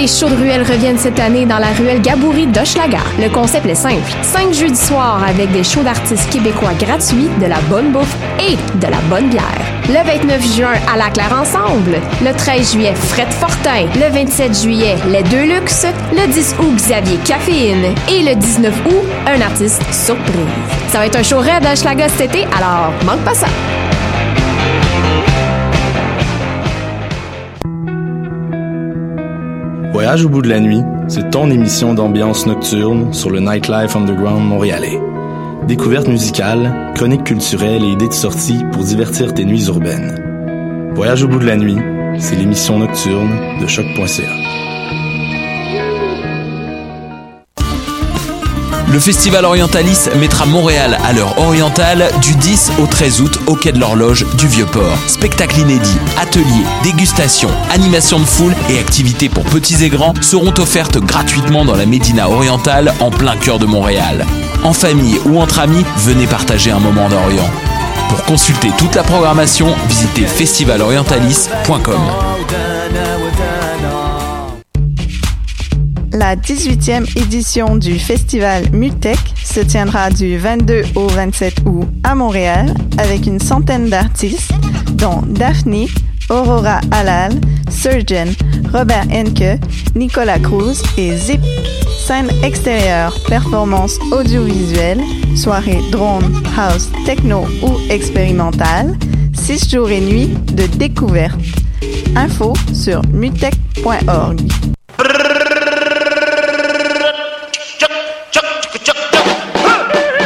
les shows de ruelle reviennent cette année dans la ruelle Gaboury d'Hochelaga. Le concept est simple. Cinq jeudis soirs avec des shows d'artistes québécois gratuits, de la bonne bouffe et de la bonne bière. Le 29 juin, à la Claire Ensemble. Le 13 juillet, Fred Fortin. Le 27 juillet, Les Deux Luxe. Le 10 août, Xavier Caféine. Et le 19 août, un artiste surprise. Ça va être un show raid à Hochelaga cet été, alors manque pas ça. Voyage au bout de la nuit, c'est ton émission d'ambiance nocturne sur le Nightlife Underground montréalais. Découvertes musicales, chroniques culturelles et idées de sortie pour divertir tes nuits urbaines. Voyage au bout de la nuit, c'est l'émission nocturne de choc.ca. Le Festival Orientalis mettra Montréal à l'heure orientale du 10 au 13 août au Quai de l'Horloge du Vieux-Port. Spectacles inédits, ateliers, dégustations, animations de foule et activités pour petits et grands seront offertes gratuitement dans la Médina orientale en plein cœur de Montréal. En famille ou entre amis, venez partager un moment d'Orient. Pour consulter toute la programmation, visitez festivalorientalis.com. La 18e édition du festival Multech se tiendra du 22 au 27 août à Montréal avec une centaine d'artistes, dont Daphne, Aurora Halal, Surgeon, Robert Henke, Nicolas Cruz et Zip. Scène extérieure, performance audiovisuelle, soirée drone, house, techno ou expérimentale, 6 jours et nuits de découverte. Info sur mutech.org.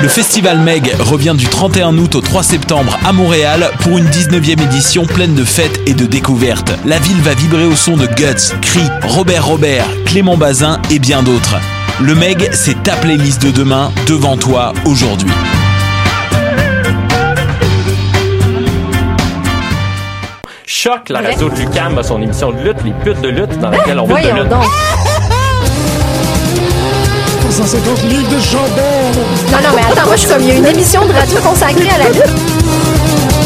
Le festival Meg revient du 31 août au 3 septembre à Montréal pour une 19e édition pleine de fêtes et de découvertes. La ville va vibrer au son de Guts, Cri, Robert Robert, Clément Bazin et bien d'autres. Le Meg, c'est ta playlist de demain devant toi aujourd'hui. Choc, la radio de Lucam a son émission de lutte, les putes de lutte, dans laquelle on lutte de lutte. Donc. 150 livres de chandelle. Non, non, mais attends, moi, je suis comme, il y a une émission de radio consacrée à la lutte.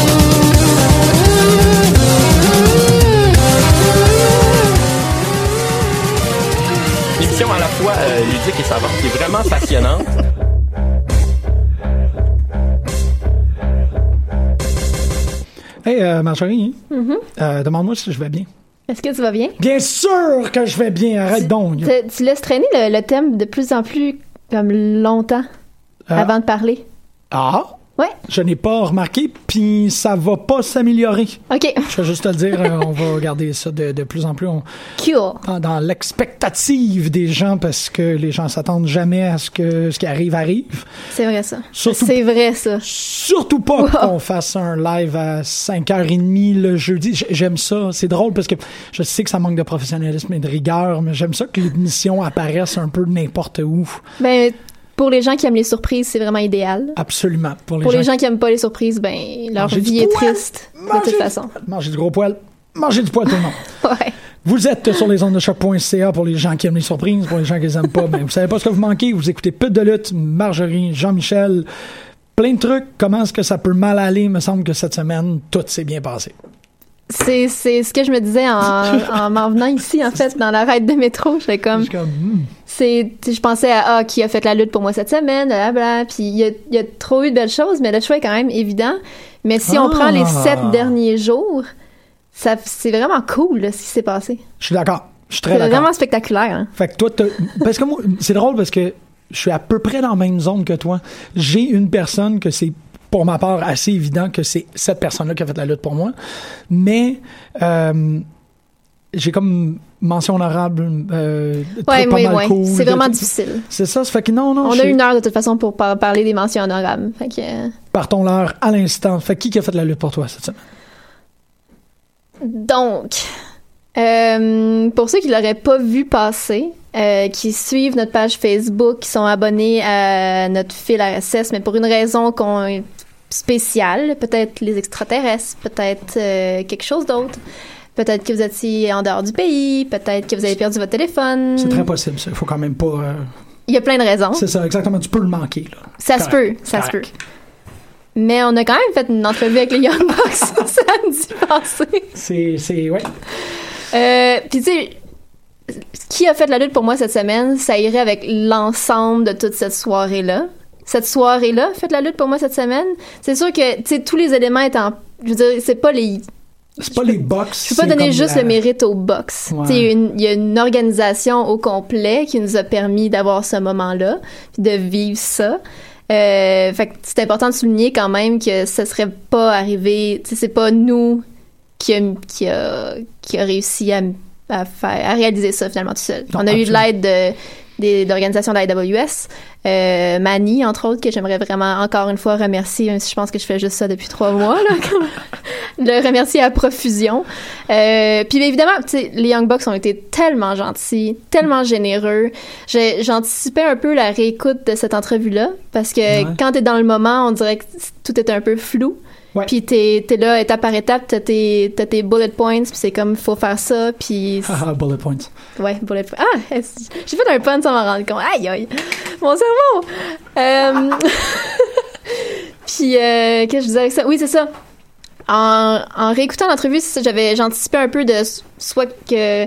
Une émission à la fois euh, ludique et savante, qui est vraiment passionnante. Hey, euh, Marjorie, Mhm. euh, demande-moi si je vais bien. Est-ce que tu vas bien? Bien sûr que je vais bien, arrête donc. Tu, tu laisses traîner le, le thème de plus en plus comme longtemps Ah. avant de parler. Ah? Ouais. Je n'ai pas remarqué, puis ça va pas s'améliorer. OK. Je vais juste te le dire, euh, on va regarder ça de, de plus en plus on- Cool. dans, dans l'expectative des gens parce que les gens s'attendent jamais à ce que ce qui arrive arrive. C'est vrai, ça. Surtout- C'est vrai, ça. Surtout pas Wow. qu'on fasse un live à 5h30 le jeudi. J'aime ça. C'est drôle parce que je sais que ça manque de professionnalisme et de rigueur, mais j'aime ça que l'émission apparaisse un peu n'importe où. Ben, pour les gens qui aiment les surprises, c'est vraiment idéal. Absolument. Pour les Pour gens les gens qui aiment pas les surprises, ben, leur Manger vie est poil. triste, de toute du- façon. Manger du gros poil. Manger du poil tout le monde. Ouais. Vous êtes sur les ondes de choc.ca pour les gens qui aiment les surprises, pour les gens qui les aiment pas. Ben, vous savez pas ce que vous manquez. Vous écoutez Pute de lutte, Marjorie, Jean-Michel, plein de trucs. Comment est-ce que ça peut mal aller? Il me semble que cette semaine, tout s'est bien passé. C'est, c'est ce que je me disais en, en m'en venant ici, en fait, dans la raide de métro. J'étais comme, hmm. c'est, je pensais à, ah, qui a fait la lutte pour moi cette semaine, blablabla. Puis il y a, y a trop eu de belles choses, mais le choix est quand même évident. Mais si on Ah. prend les sept derniers jours, ça, c'est vraiment cool, là, ce qui s'est passé. Je suis d'accord. Je suis très C'est d'accord. vraiment spectaculaire, hein. Fait que toi, parce que moi, c'est drôle parce que je suis à peu près dans la même zone que toi. J'ai une personne que c'est, pour ma part, assez évident que c'est cette personne-là qui a fait la lutte pour moi. Mais, euh, j'ai comme mention honorable, euh, Ouais, oui, ouais. cool. C'est vraiment difficile. C'est ça, ça fait que non, non, On a une heure de toute façon pour par- parler des mentions honorables. Fait que, euh, partons l'heure à l'instant. Fait qui qui a fait la lutte pour toi cette semaine? Donc, euh, pour ceux qui l'auraient pas vu passer, euh, qui suivent notre page Facebook, qui sont abonnés à notre fil RSS, mais pour une raison qu'on spéciale, peut-être les extraterrestres, peut-être euh, quelque chose d'autre. Peut-être que vous étiez en dehors du pays, peut-être que vous avez perdu votre téléphone. C'est très possible, ça. Il faut quand même pas. euh, Il y a plein de raisons. C'est ça, exactement. Tu peux le manquer, là. Ça se peut, ça se peut. Mais on a quand même fait une entrevue avec les Young Bucks samedi passé. C'est, c'est, ouais. Euh, Puis tu sais, qui a fait la lutte pour moi cette semaine, ça irait avec l'ensemble de toute cette soirée-là. Cette soirée-là, fait la lutte pour moi cette semaine. C'est sûr que, tu sais, tous les éléments étant... Je veux dire, c'est pas les... C'est pas les box. Je peux pas donner juste la- le mérite aux box. Il y, a une- il y a une organisation au complet qui nous a permis d'avoir ce moment-là, puis de vivre ça. Euh, fait que c'est important de souligner quand même que ça serait pas arrivé. C'est pas nous qui a, qui a, qui a réussi à, à faire, à réaliser ça finalement tout seul. Non, On a eu de l'aide de d'organisations de la AWS, euh, Mani entre autres que j'aimerais vraiment encore une fois remercier même si je pense que je fais juste ça depuis trois mois là le remercier à profusion. Euh, puis évidemment les Young Bucks ont été tellement gentils tellement généreux. J'anticipais un peu la réécoute de cette entrevue là parce que Ouais. quand t'es dans le moment on dirait que tout est un peu flou Ouais. puis t'es es là étape par étape t'as tes t'as tes bullet points puis c'est comme faut faire ça puis Ah, bullet points. Ouais, bullet point. Ah, j'ai fait un pun sans m'en rendre compte. Aïe, aïe. Mon cerveau! Euh... Puis, euh, qu'est-ce que je disais avec ça? Oui, c'est ça. En, en réécoutant l'entrevue, j'avais, j'anticipais un peu de soit que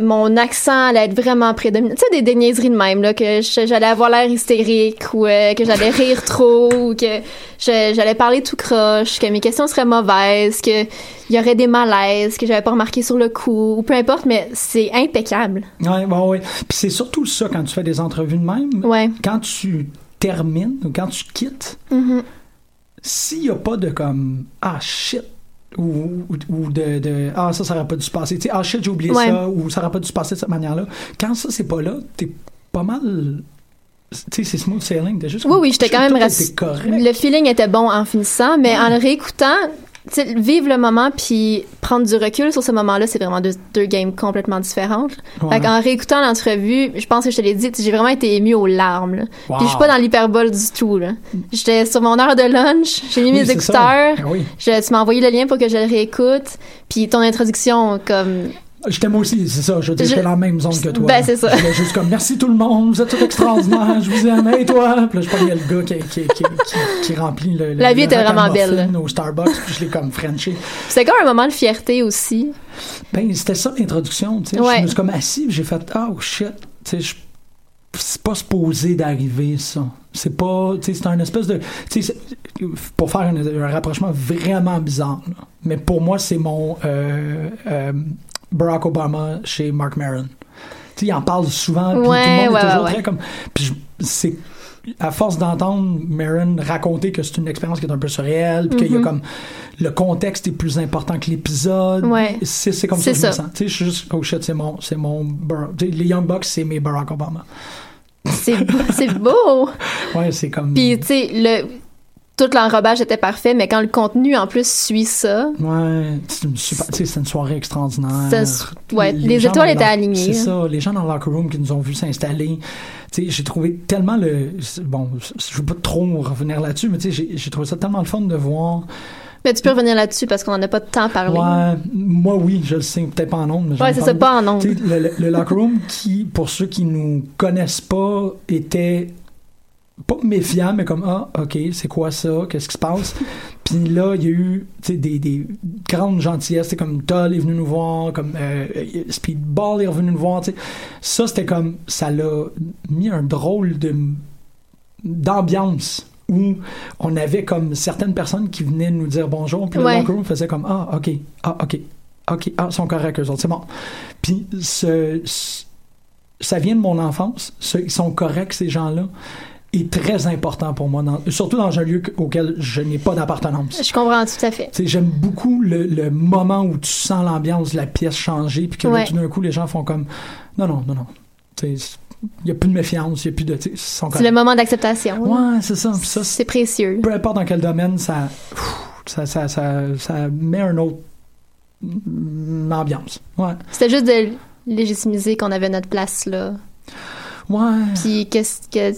mon accent allait être vraiment prédominant. Tu sais, des, des niaiseries de même, là, que j'allais avoir l'air hystérique ou euh, que j'allais rire trop ou que j'allais parler tout croche, que mes questions seraient mauvaises, que il y aurait des malaises que j'avais pas remarqué sur le coup ou peu importe, mais c'est impeccable. Ouais, ouais, ouais. Puis c'est surtout ça quand tu fais des entrevues de même. Ouais. Quand tu termines ou quand tu quittes, Mhm. s'il n'y a pas de comme ah shit ou, ou, de, de ah ça ça aurait pas dû se passer tu sais ah shit j'ai oublié Ouais. ça ou ça aurait pas dû se passer de cette manière là quand ça c'est pas là t'es pas mal tu sais c'est smooth sailing juste Oui, oui, j'étais quand même rassurée. Le feeling était bon en finissant, mais en le réécoutant, tu sais, vivre le moment puis prendre du recul sur ce moment-là, c'est vraiment deux, deux games complètement différentes. Ouais. Fait qu'en réécoutant l'entrevue, je pense que je te l'ai dit, j'ai vraiment été émue aux larmes. là. Wow. Puis je suis pas dans l'hyperbole du tout. là. J'étais sur mon heure de lunch, j'ai mis Oui, mes écouteurs. Ah oui. je- tu m'as envoyé le lien pour que je le réécoute, puis ton introduction, comme... J'étais moi aussi, c'est ça. Je veux dire, Je- j'étais dans la même zone que toi. Ben, c'est ça. J'étais juste comme, merci tout le monde, vous êtes tous extraordinaires, je vous aime, et toi? Puis là, je prenais le gars qui, qui, qui, qui, qui remplit le. le- La vie le était vraiment belle, au Starbucks, puis je l'ai comme Frenché. C'était comme un moment de fierté aussi. Ben, c'était ça l'introduction, tu sais. Ouais. Je me suis comme assis, j'ai fait, oh shit, tu sais, je- c'est pas supposé d'arriver, ça. C'est pas, tu sais, c'est un espèce de, tu sais, pour faire un, un rapprochement vraiment bizarre, là. mais pour moi, c'est mon euh, euh, Barack Obama chez Mark Maron. Tu sais, il en parle souvent, puis Ouais, tout le monde ouais, est toujours ouais, très comme, puis c'est à force d'entendre Maron raconter que c'est une expérience qui est un peu surréelle, puis qu'il y a Mhm. comme le contexte est plus important que l'épisode. Ouais. C'est comme ça C'est que je me sens. Tu sais, je suis juste, oh shit, c'est mon, c'est mon, les Young Bucks, c'est mes Barack Obama. C'est beau. c'est beau. Ouais, c'est comme. Puis, tu sais, le... tout l'enrobage était parfait, mais quand le contenu, en plus, suit ça, Ouais, c'est une super- soirée extraordinaire. Ouais, les étoiles étaient alignées, C'est hein. ça, les gens dans le locker room qui nous ont vu s'installer. Tu sais, j'ai trouvé tellement le. Bon, je veux pas trop revenir là-dessus, mais tu sais, j'ai- trouvé ça tellement le fun de voir. mais tu peux revenir là-dessus parce qu'on en a pas de temps à parler. Ouais, moi oui, je le sais, peut-être pas en ondes, Ouais, c'est ça, pas en ondes. Le, le- le locker room qui, pour ceux qui nous connaissent pas, était pas méfiant, mais comme ah ok, c'est quoi ça, qu'est-ce qui se passe? Puis là, il y a eu des, des grandes gentillesses, c'est comme Toll est venu nous voir, comme euh, Speedball est revenu nous voir. Ça c'était comme ça l'a mis un drôle de d'ambiance où on avait comme certaines personnes qui venaient nous dire bonjour, puis Ouais. le room faisait comme ah ok, ah ok, ok, ah ils sont corrects eux autres, c'est bon. Puis ce, ce- ça vient de mon enfance, ce- ils sont corrects ces gens-là, est très important pour moi, dans- surtout dans un lieu que- auquel je n'ai pas d'appartenance. Je comprends tout à fait. J'aime beaucoup le, le moment où tu sens l'ambiance de la pièce changer, puis que là, Ouais. tout d'un coup, les gens font comme non, non, non, non. Il n'y a plus de méfiance, il n'y a plus de. sont C'est le moment d'acceptation. Ouais, c'est ça. C'est précieux. peu importe dans quel domaine, ça, ça, ça, ça, ça met un autre ambiance. Ouais. C'était juste de légitimiser qu'on avait notre place là. Ouais. Puis qu'est-ce que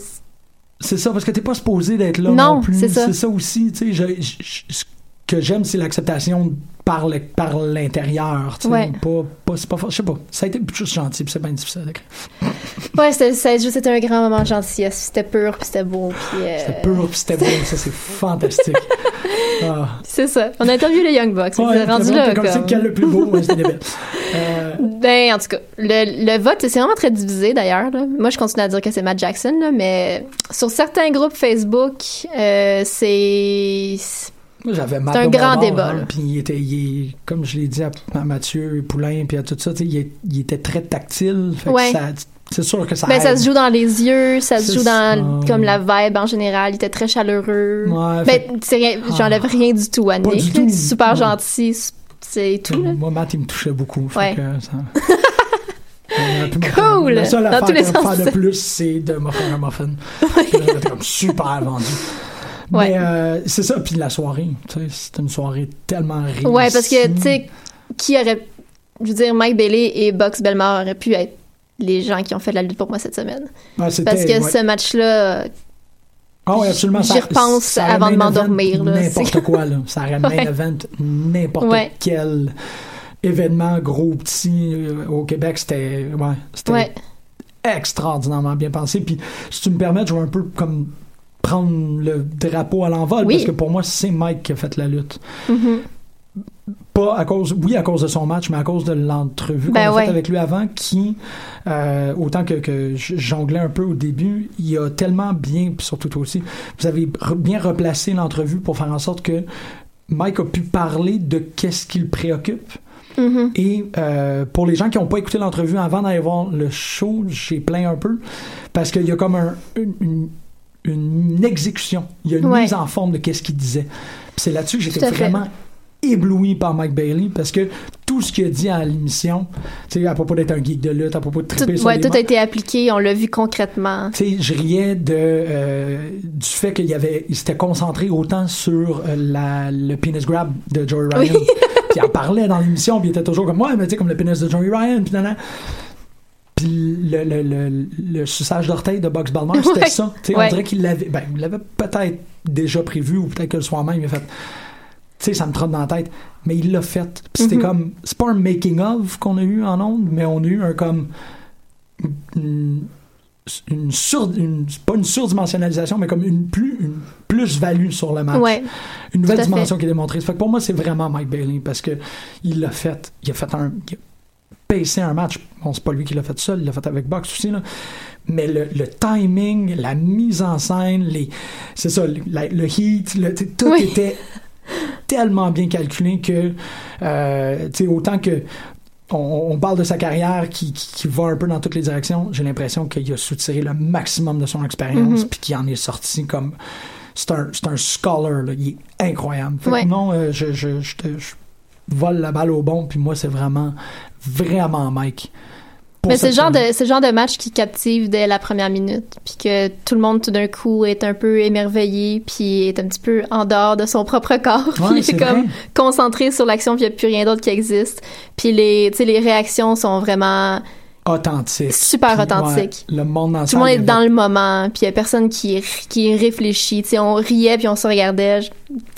C'est ça, parce que t'es pas supposé d'être là non, Non, plus. c'est ça. Aussi, tu sais. je- je- je- que j'aime, c'est l'acceptation par le, par l'intérieur. tu sais. Ouais. Pas, pas, c'est pas, je sais pas. Ça a été juste gentil, puis c'est bien difficile. Ouais, c'était juste c'était un grand moment gentillesse. C'était pur, puis c'était beau. Puis, euh, C'était pur, puis c'était beau. Ça, c'est fantastique. Ah. C'est ça. On a interviewé les Young Bucks. Ouais, c'est rendu là. comme, c'est lequel le plus beau? Ouais, c'était débile. Euh, Ben, en tout cas, le, le vote, c'est vraiment très divisé d'ailleurs. Moi, je continue à dire que c'est Matt Jackson, là, mais sur certains groupes Facebook, euh, c'est. Moi, j'avais Matt C'est un grand débat, hein. Puis il était, il comme je l'ai dit à, à Mathieu Poulain, puis à tout ça, il, il était très tactile. Fait que Ouais. ça- c'est sûr que ça Ben, ça se joue dans les yeux, ça se joue dans ça. comme la vibe en général. Il était très chaleureux. Ouais, ben, fait- c'est rien, j'enlève rien du tout à Nick. tout. Super Ouais. gentil, c'est tout. Là. Moi, Matt, il me touchait beaucoup. fait Ouais. que ça- Cool! La seule Dans affaire tous les qu'on peut sens. faire de plus, c'est de m'offrir un muffin. J'étais comme super vendu. Ouais. Mais euh, c'est ça, puis la soirée, tu sais, c'était une soirée tellement réussie. Ouais, parce que, tu sais, qui aurait. Je veux dire, Mike Bailey et Box Belmar auraient pu être les gens qui ont fait de la lutte pour moi cette semaine. C'était- Parce que ouais. ce match-là, Ah oui, absolument. J'y repense ça avant de main m'endormir. N'importe C'est- quoi, là. Ça aurait main Ouais. event n'importe Ouais. quel événement, gros ou petit, euh, au Québec. C'était ouais, c'était ouais. extraordinairement bien pensé. Puis, si tu me permets, je vais un peu comme prendre le drapeau à l'envol, Oui. parce que pour moi, c'est Mike qui a fait la lutte. Mhm. Pas à cause, oui, à cause de son match, mais à cause de l'entrevue qu'on Ben a ouais. faite avec lui avant, qui, euh, autant que, que jonglais un peu au début, il a tellement bien, puis surtout toi aussi, vous avez re- bien replacé l'entrevue pour faire en sorte que Mike a pu parler de qu'est-ce qui le préoccupe. Mhm. Et euh, pour les gens qui n'ont pas écouté l'entrevue avant d'aller voir le show, j'ai plaint un peu parce qu'il y a comme un- une, une- une exécution. Il y a une Ouais. mise en forme de qu'est-ce qu'il disait. C'est là-dessus que Tout j'étais vraiment ébloui par Mike Bailey parce que tout ce qu'il a dit à l'émission, tu sais, à propos d'être un geek de lutte, à propos de Tout, triper sur ouais, les tout a été appliqué, on l'a vu concrètement. tu sais, je riais de, euh, du fait qu'il y avait, il s'était concentré autant sur euh, la, le penis grab de Joey Ryan. Oui. puis il en parlait dans l'émission, puis il était toujours comme, ouais, mais tu sais, comme le pénis de Joey Ryan, puis nanana. Puis le, le, le, le suçage d'orteil de Box Balmer, c'était Ouais. ça. Tu sais, Ouais. On dirait qu'il l'avait, ben, il l'avait peut-être déjà prévu, ou peut-être que le soir même, il a fait, tu sais, ça me trotte dans la tête. Mais il l'a fait. Puis c'était Mhm. comme, c'est pas un making-of qu'on a eu en ondes, mais on a eu un comme, une, une sur, une, pas une surdimensionnalisation, mais comme une plus, une plus-value sur le match. Ouais. Une nouvelle dimension qui est démontrée. Ça fait que pour moi, c'est vraiment Mike Bailey parce que il l'a fait. Il a fait un. Il a pacé un match. Bon, c'est pas lui qui l'a fait seul, il l'a fait avec Box aussi, là. Mais le, le timing, la mise en scène, les, c'est ça, le, la- le heat, le- tout Oui. était tellement bien calculé que, euh, tu sais, autant que on, parle de sa carrière qui, qui, qui va un peu dans toutes les directions, j'ai l'impression qu'il a soutiré le maximum de son expérience Mhm. puis qu'il en est sorti comme c'est un, un scholar, là. il est incroyable. Fait que Ouais. non, euh, je, je, je, te- je vole la balle au bon, puis moi, c'est vraiment, vraiment Mike. Mais c'est le genre de c'est le genre de match qui captive dès la première minute, puis que tout le monde tout d'un coup est un peu émerveillé, puis est un petit peu en dehors de son propre corps, puis Ouais, est comme vrai. concentré sur l'action, puis il n'y a plus rien d'autre qui existe. Puis les les réactions sont vraiment authentique. super ouais, le monde dans Tout le monde est dans le moment, puis il y a personne qui qui réfléchit. Tu sais, on riait puis on se regardait.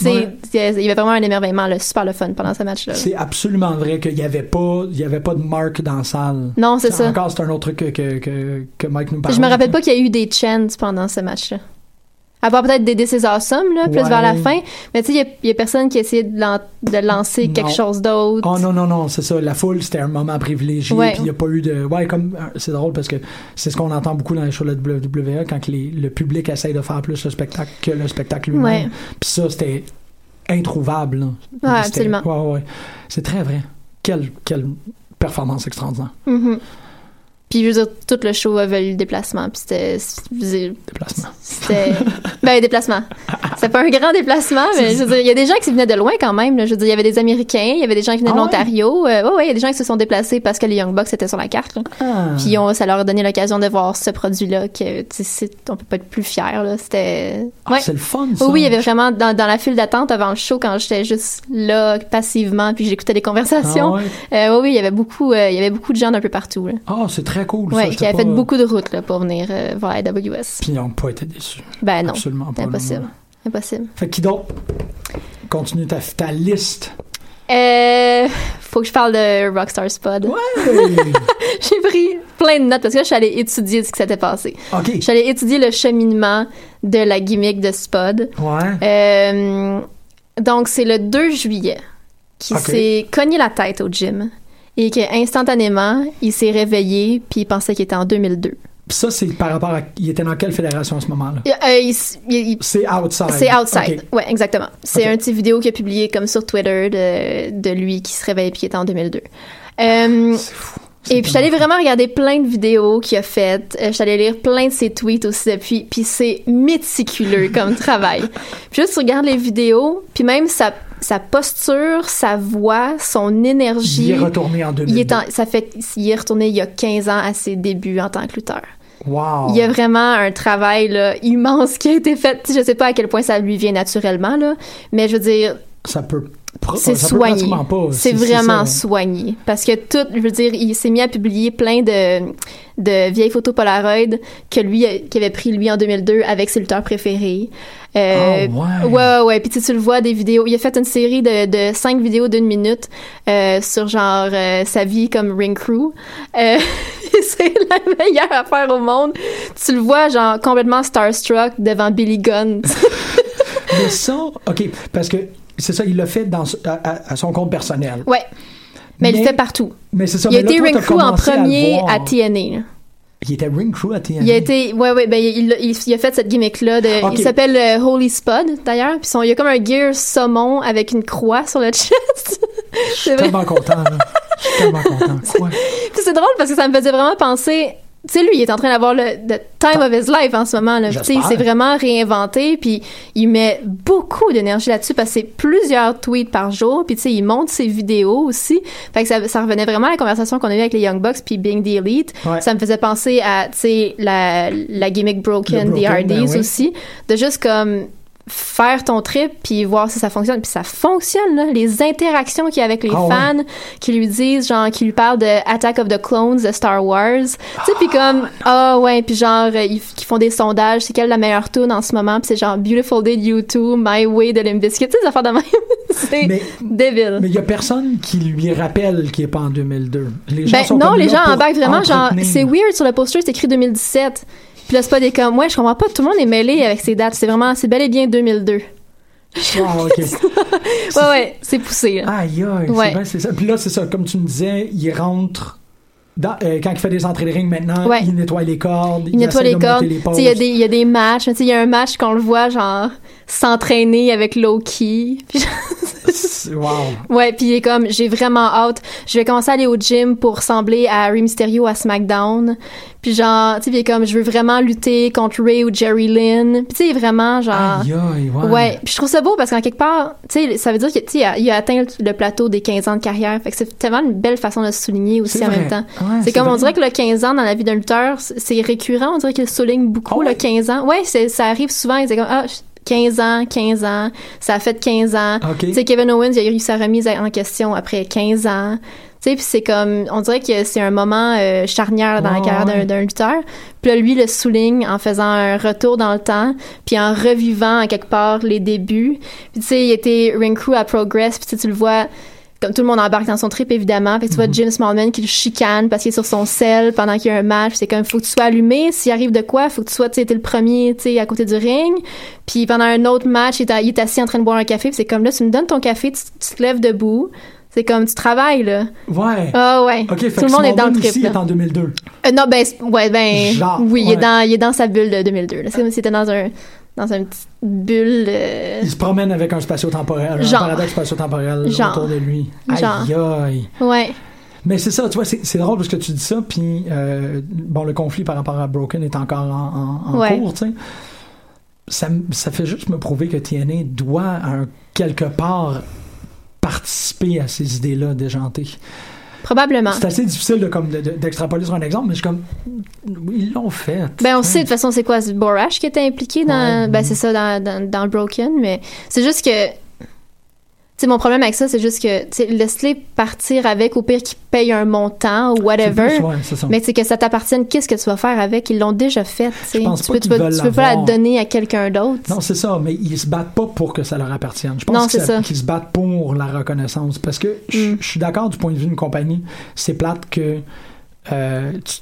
Ouais. il y avait vraiment un émerveillement, là, super le fun pendant ce match-là. C'est absolument vrai qu'il n'y avait pas, il y avait pas de marque dans la salle. Non, c'est ça. Encore, c'est un autre truc que, que, que, que Mike nous parle. Je me rappelle pas qu'il y a eu des chants pendant ce match-là. À part peut-être des This is Awesome, là, plus Ouais. vers la fin. Mais tu sais, il y a- personne qui a essayé de, lan- de lancer quelque chose d'autre. Oh non, non, non, c'est ça. La foule, c'était un moment privilégié. Puis il n'y a pas eu de. Ouais, comme. euh, C'est drôle parce que c'est ce qu'on entend beaucoup dans les shows de la WWE quand les- le public essaye de faire plus le spectacle que le spectacle lui-même. Ouais. Puis ça, c'était introuvable. là. Ouais, absolument. Ouais, ouais. C'est très vrai. Quelle, quelle performance extraordinaire. Mhm. Puis je veux dire, tout le show avait eu le déplacement. Puis c'était. Déplacement. C'était. ben, déplacement. C'était pas un grand déplacement, mais je veux dire, il y a des gens qui venaient de loin quand même. là. Je veux dire, il y avait des Américains, il y avait des gens qui venaient de Ah ouais? l'Ontario. Euh, ouais, ouais, il y a des gens qui se sont déplacés parce que les Young Bucks étaient sur la carte. Ah. Puis on, ça leur a donné l'occasion de voir ce produit-là que, on peut pas être plus fier. C'était. Ah, Ouais. c'est le fun, ça. Oui, oui, il y avait vraiment dans, dans la file d'attente avant le show quand j'étais juste là passivement puis j'écoutais des conversations. Ah, ouais? Euh, oui, oui, il y avait beaucoup, euh, il y avait beaucoup de gens d'un peu partout. Là. Ah, c'est très cool. Ouais, J'étais qui pas- fait beaucoup de routes là, pour venir euh, voir la AWS. Puis ils n'ont pas été déçus. Ben non, Absolument pas. impossible, impossible. Fait que qui d'autre? continue ta, ta liste. Euh, faut que je parle de Rockstar Spud. Ouais! J'ai pris plein de notes parce que là, je suis allée étudier ce qui s'était passé. OK. Je suis allée étudier le cheminement de la gimmick de Spud. Ouais. Euh, donc, c'est le 2 juillet qu'il Ok. s'est cogné la tête au gym et qu'instantanément, il s'est réveillé puis il pensait qu'il était en 2002. Puis ça, c'est par rapport à. Il était dans quelle fédération à ce moment-là? Euh, il- C'est outside. C'est outside. OK. Ouais, exactement. C'est un petit vidéo qu'il a publié comme sur Twitter de, de lui qui se réveille puis qui était en 2002. Euh, C'est fou. Et puis, allée vraiment regarder plein de vidéos qu'il a faites. Euh, allée lire plein de ses tweets aussi depuis. Puis c'est méticuleux comme travail. Puis juste, tu regardes les vidéos, puis même sa, sa posture, sa voix, son énergie. Il est retourné en 2002. Il est, en- ça fait, il est retourné il y a 15 ans à ses débuts en tant que lutteur. Wow. Il y a vraiment un travail là, immense qui a été fait. Je sais pas à quel point ça lui vient naturellement, là, mais je veux dire, Ça peut. C'est peut soigné. C'est vraiment ça. soigné. Parce que tout, je veux dire, il s'est mis à publier plein de, de vieilles photos Polaroid que lui, qu'il avait pris lui en 2002 avec ses lutteurs préférés. Euh, Ah, ouais. ouais, ouais. Puis tu le vois des vidéos. Il a fait une série de, de cinq vidéos d'une minute euh, sur genre euh, sa vie comme ring crew. Euh, c'est la meilleure affaire au monde. Tu le vois genre complètement starstruck devant Billy Gunn. Mais ça, OK, parce que c'est ça, il l'a fait dans, à, à- à son compte personnel. ouais. Mais, il le fait partout. Mais c'est ça. Il a été ring crew en à premier voir. à TNA. là. Il était ring crew à TNA. Il a été, ouais, ouais, ben, il, il, il a fait cette gimmick-là. De. Il s'appelle euh, Holy Spud, d'ailleurs. Puis son, il y a comme un gear saumon avec une croix sur le chest. Je suis tellement content, là. Je suis tellement content. Quoi? C'est drôle parce que ça me faisait vraiment penser. Tu sais, lui, il est en train d'avoir le the time of his life en ce moment. Là. Puis, Tu sais, il s'est vraiment réinventé. Puis il met beaucoup d'énergie là-dessus parce que c'est plusieurs tweets par jour. Puis tu sais, il monte ses vidéos aussi. Fait que ça, ça revenait vraiment à la conversation qu'on a eue avec les Young Bucks puis Being the Elite. Ouais. Ça me faisait penser à, tu sais, la, la gimmick Broken, The Hardys ben oui. aussi. De juste comme faire ton trip puis voir si ça fonctionne. Puis ça fonctionne là. Les interactions qu'il y a avec les Ah ouais? fans qui lui disent genre qui lui parlent de Attack of the Clones de Star Wars. Tu sais puis comme ah ouais puis genre ils qui font des sondages c'est quelle la meilleure tune en ce moment puis c'est genre Beautiful Day de U2 My Way de Limp Bizkit. Tu sais des affaires de même. C'est débile. Mais il y a personne qui lui rappelle qu'il est pas en 2002. Les gens ben sont non les gens embarquent vraiment genre c'est weird sur le poster c'est écrit 2017 puis là c'est pas des comme ouais je comprends pas tout le monde est mêlé avec ces dates c'est vraiment c'est bel et bien 2002 Ah, ok. ouais ouais c'est poussé là. Aïe, aïe, Ouais. c'est bien, c'est ça. Puis là, c'est ça, comme tu me disais, il rentre. dans- euh, quand il fait des entrées de ring maintenant, Ouais. il nettoie les cordes. Il nettoie les cordes. Il y, a des- il y a des matchs. Il y a un match qu'on le voit, genre, s'entraîner avec Loki. Wow. Ouais, puis il est comme, j'ai vraiment hâte. Je vais commencer à aller au gym pour ressembler à Rey Mysterio à SmackDown. Puis genre, tu sais, il est comme, je veux vraiment lutter contre Ray ou Jerry Lynn. Puis tu sais, il est vraiment genre... Aïe, aïe, ouais. Ouais, puis je trouve ça beau parce qu'en quelque part, tu sais, ça veut dire qu'il il a, il a atteint le plateau des 15 ans de carrière. Fait que c'est tellement une belle façon de se souligner aussi en vrai. même temps. Ouais, c'est comme, on dirait que le 15 ans dans la vie d'un lutteur, c'est récurrent. On dirait qu'il souligne beaucoup Ah le 15 ans. Ouais, ça arrive souvent. C'est comme, ah, 15 ans, 15 ans, ça a fait 15 ans. Ok. Tu sais, Kevin Owens, il a eu sa remise en question après 15 ans. Tu sais, puis c'est comme, on dirait que c'est un moment euh, charnière dans la carrière d'un- ouais. d'un lutteur. Puis là, lui le souligne en faisant un retour dans le temps, puis en revivant à quelque part les débuts. Puis tu sais, il était ring crew à Progress, puis tu le vois comme tout le monde embarque dans son trip évidemment. Fait que tu vois Jim Smallman qui le chicane parce qu'il est sur son sel pendant qu'il y a un match. C'est comme faut que tu sois allumé. S'il arrive de quoi, faut que tu sois, tu le premier, tu sais, à côté du ring. Puis pendant un autre match, il est, à- il est assis en train de boire un café. C'est comme là, tu me donnes ton café, tu, tu te lèves debout. C'est comme tu travailles là. Ouais. Ah ouais. Ok, fait tout le monde est dans le trip. aussi là. est en 2002. Euh, non, ben, ouais, ben, Genre, oui, il, ouais. est dans, il est dans sa bulle de 2002. là. C'est comme s'il était dans un, dans une petite bulle. euh, Il se promène avec un spatio-temporel, un paradoxe spatio-temporel autour de lui. Genre. Aïe, aïe. Ouais. Mais c'est ça, tu vois, c'est drôle parce que tu dis ça, puis euh, bon, le conflit par rapport à Broken est encore en, en- en Ouais. cours, tu sais. Ça, ça fait juste me prouver que TNA doit, à un- quelque part, participer à ces idées-là déjantées. Probablement. C'est assez difficile de, comme, de- de- d'extrapoler sur un exemple, mais je suis comme, ils l'ont fait. Ben, on sait de toute façon c'est quoi, c'est Borash qui était impliqué dans, Ouais. ben c'est ça dans, dans, dans Broken, mais c'est juste que, sais, mon problème avec ça, c'est juste que, tu sais, laisse-les partir avec, au pire qu'ils payent un montant ou whatever. plus, ouais, ça. Mais c'est que ça t'appartienne, qu'est-ce que tu vas faire avec? Ils l'ont déjà fait, tu sais. Tu peux, tu peux, veulent tu peux pas la donner à quelqu'un d'autre. Non, c'est ça, mais ils se battent pas pour que ça leur appartienne. Je pense qu'ils se battent pour la reconnaissance. Parce que je Mm. je suis d'accord du point de vue d'une compagnie. C'est plate que. euh, tu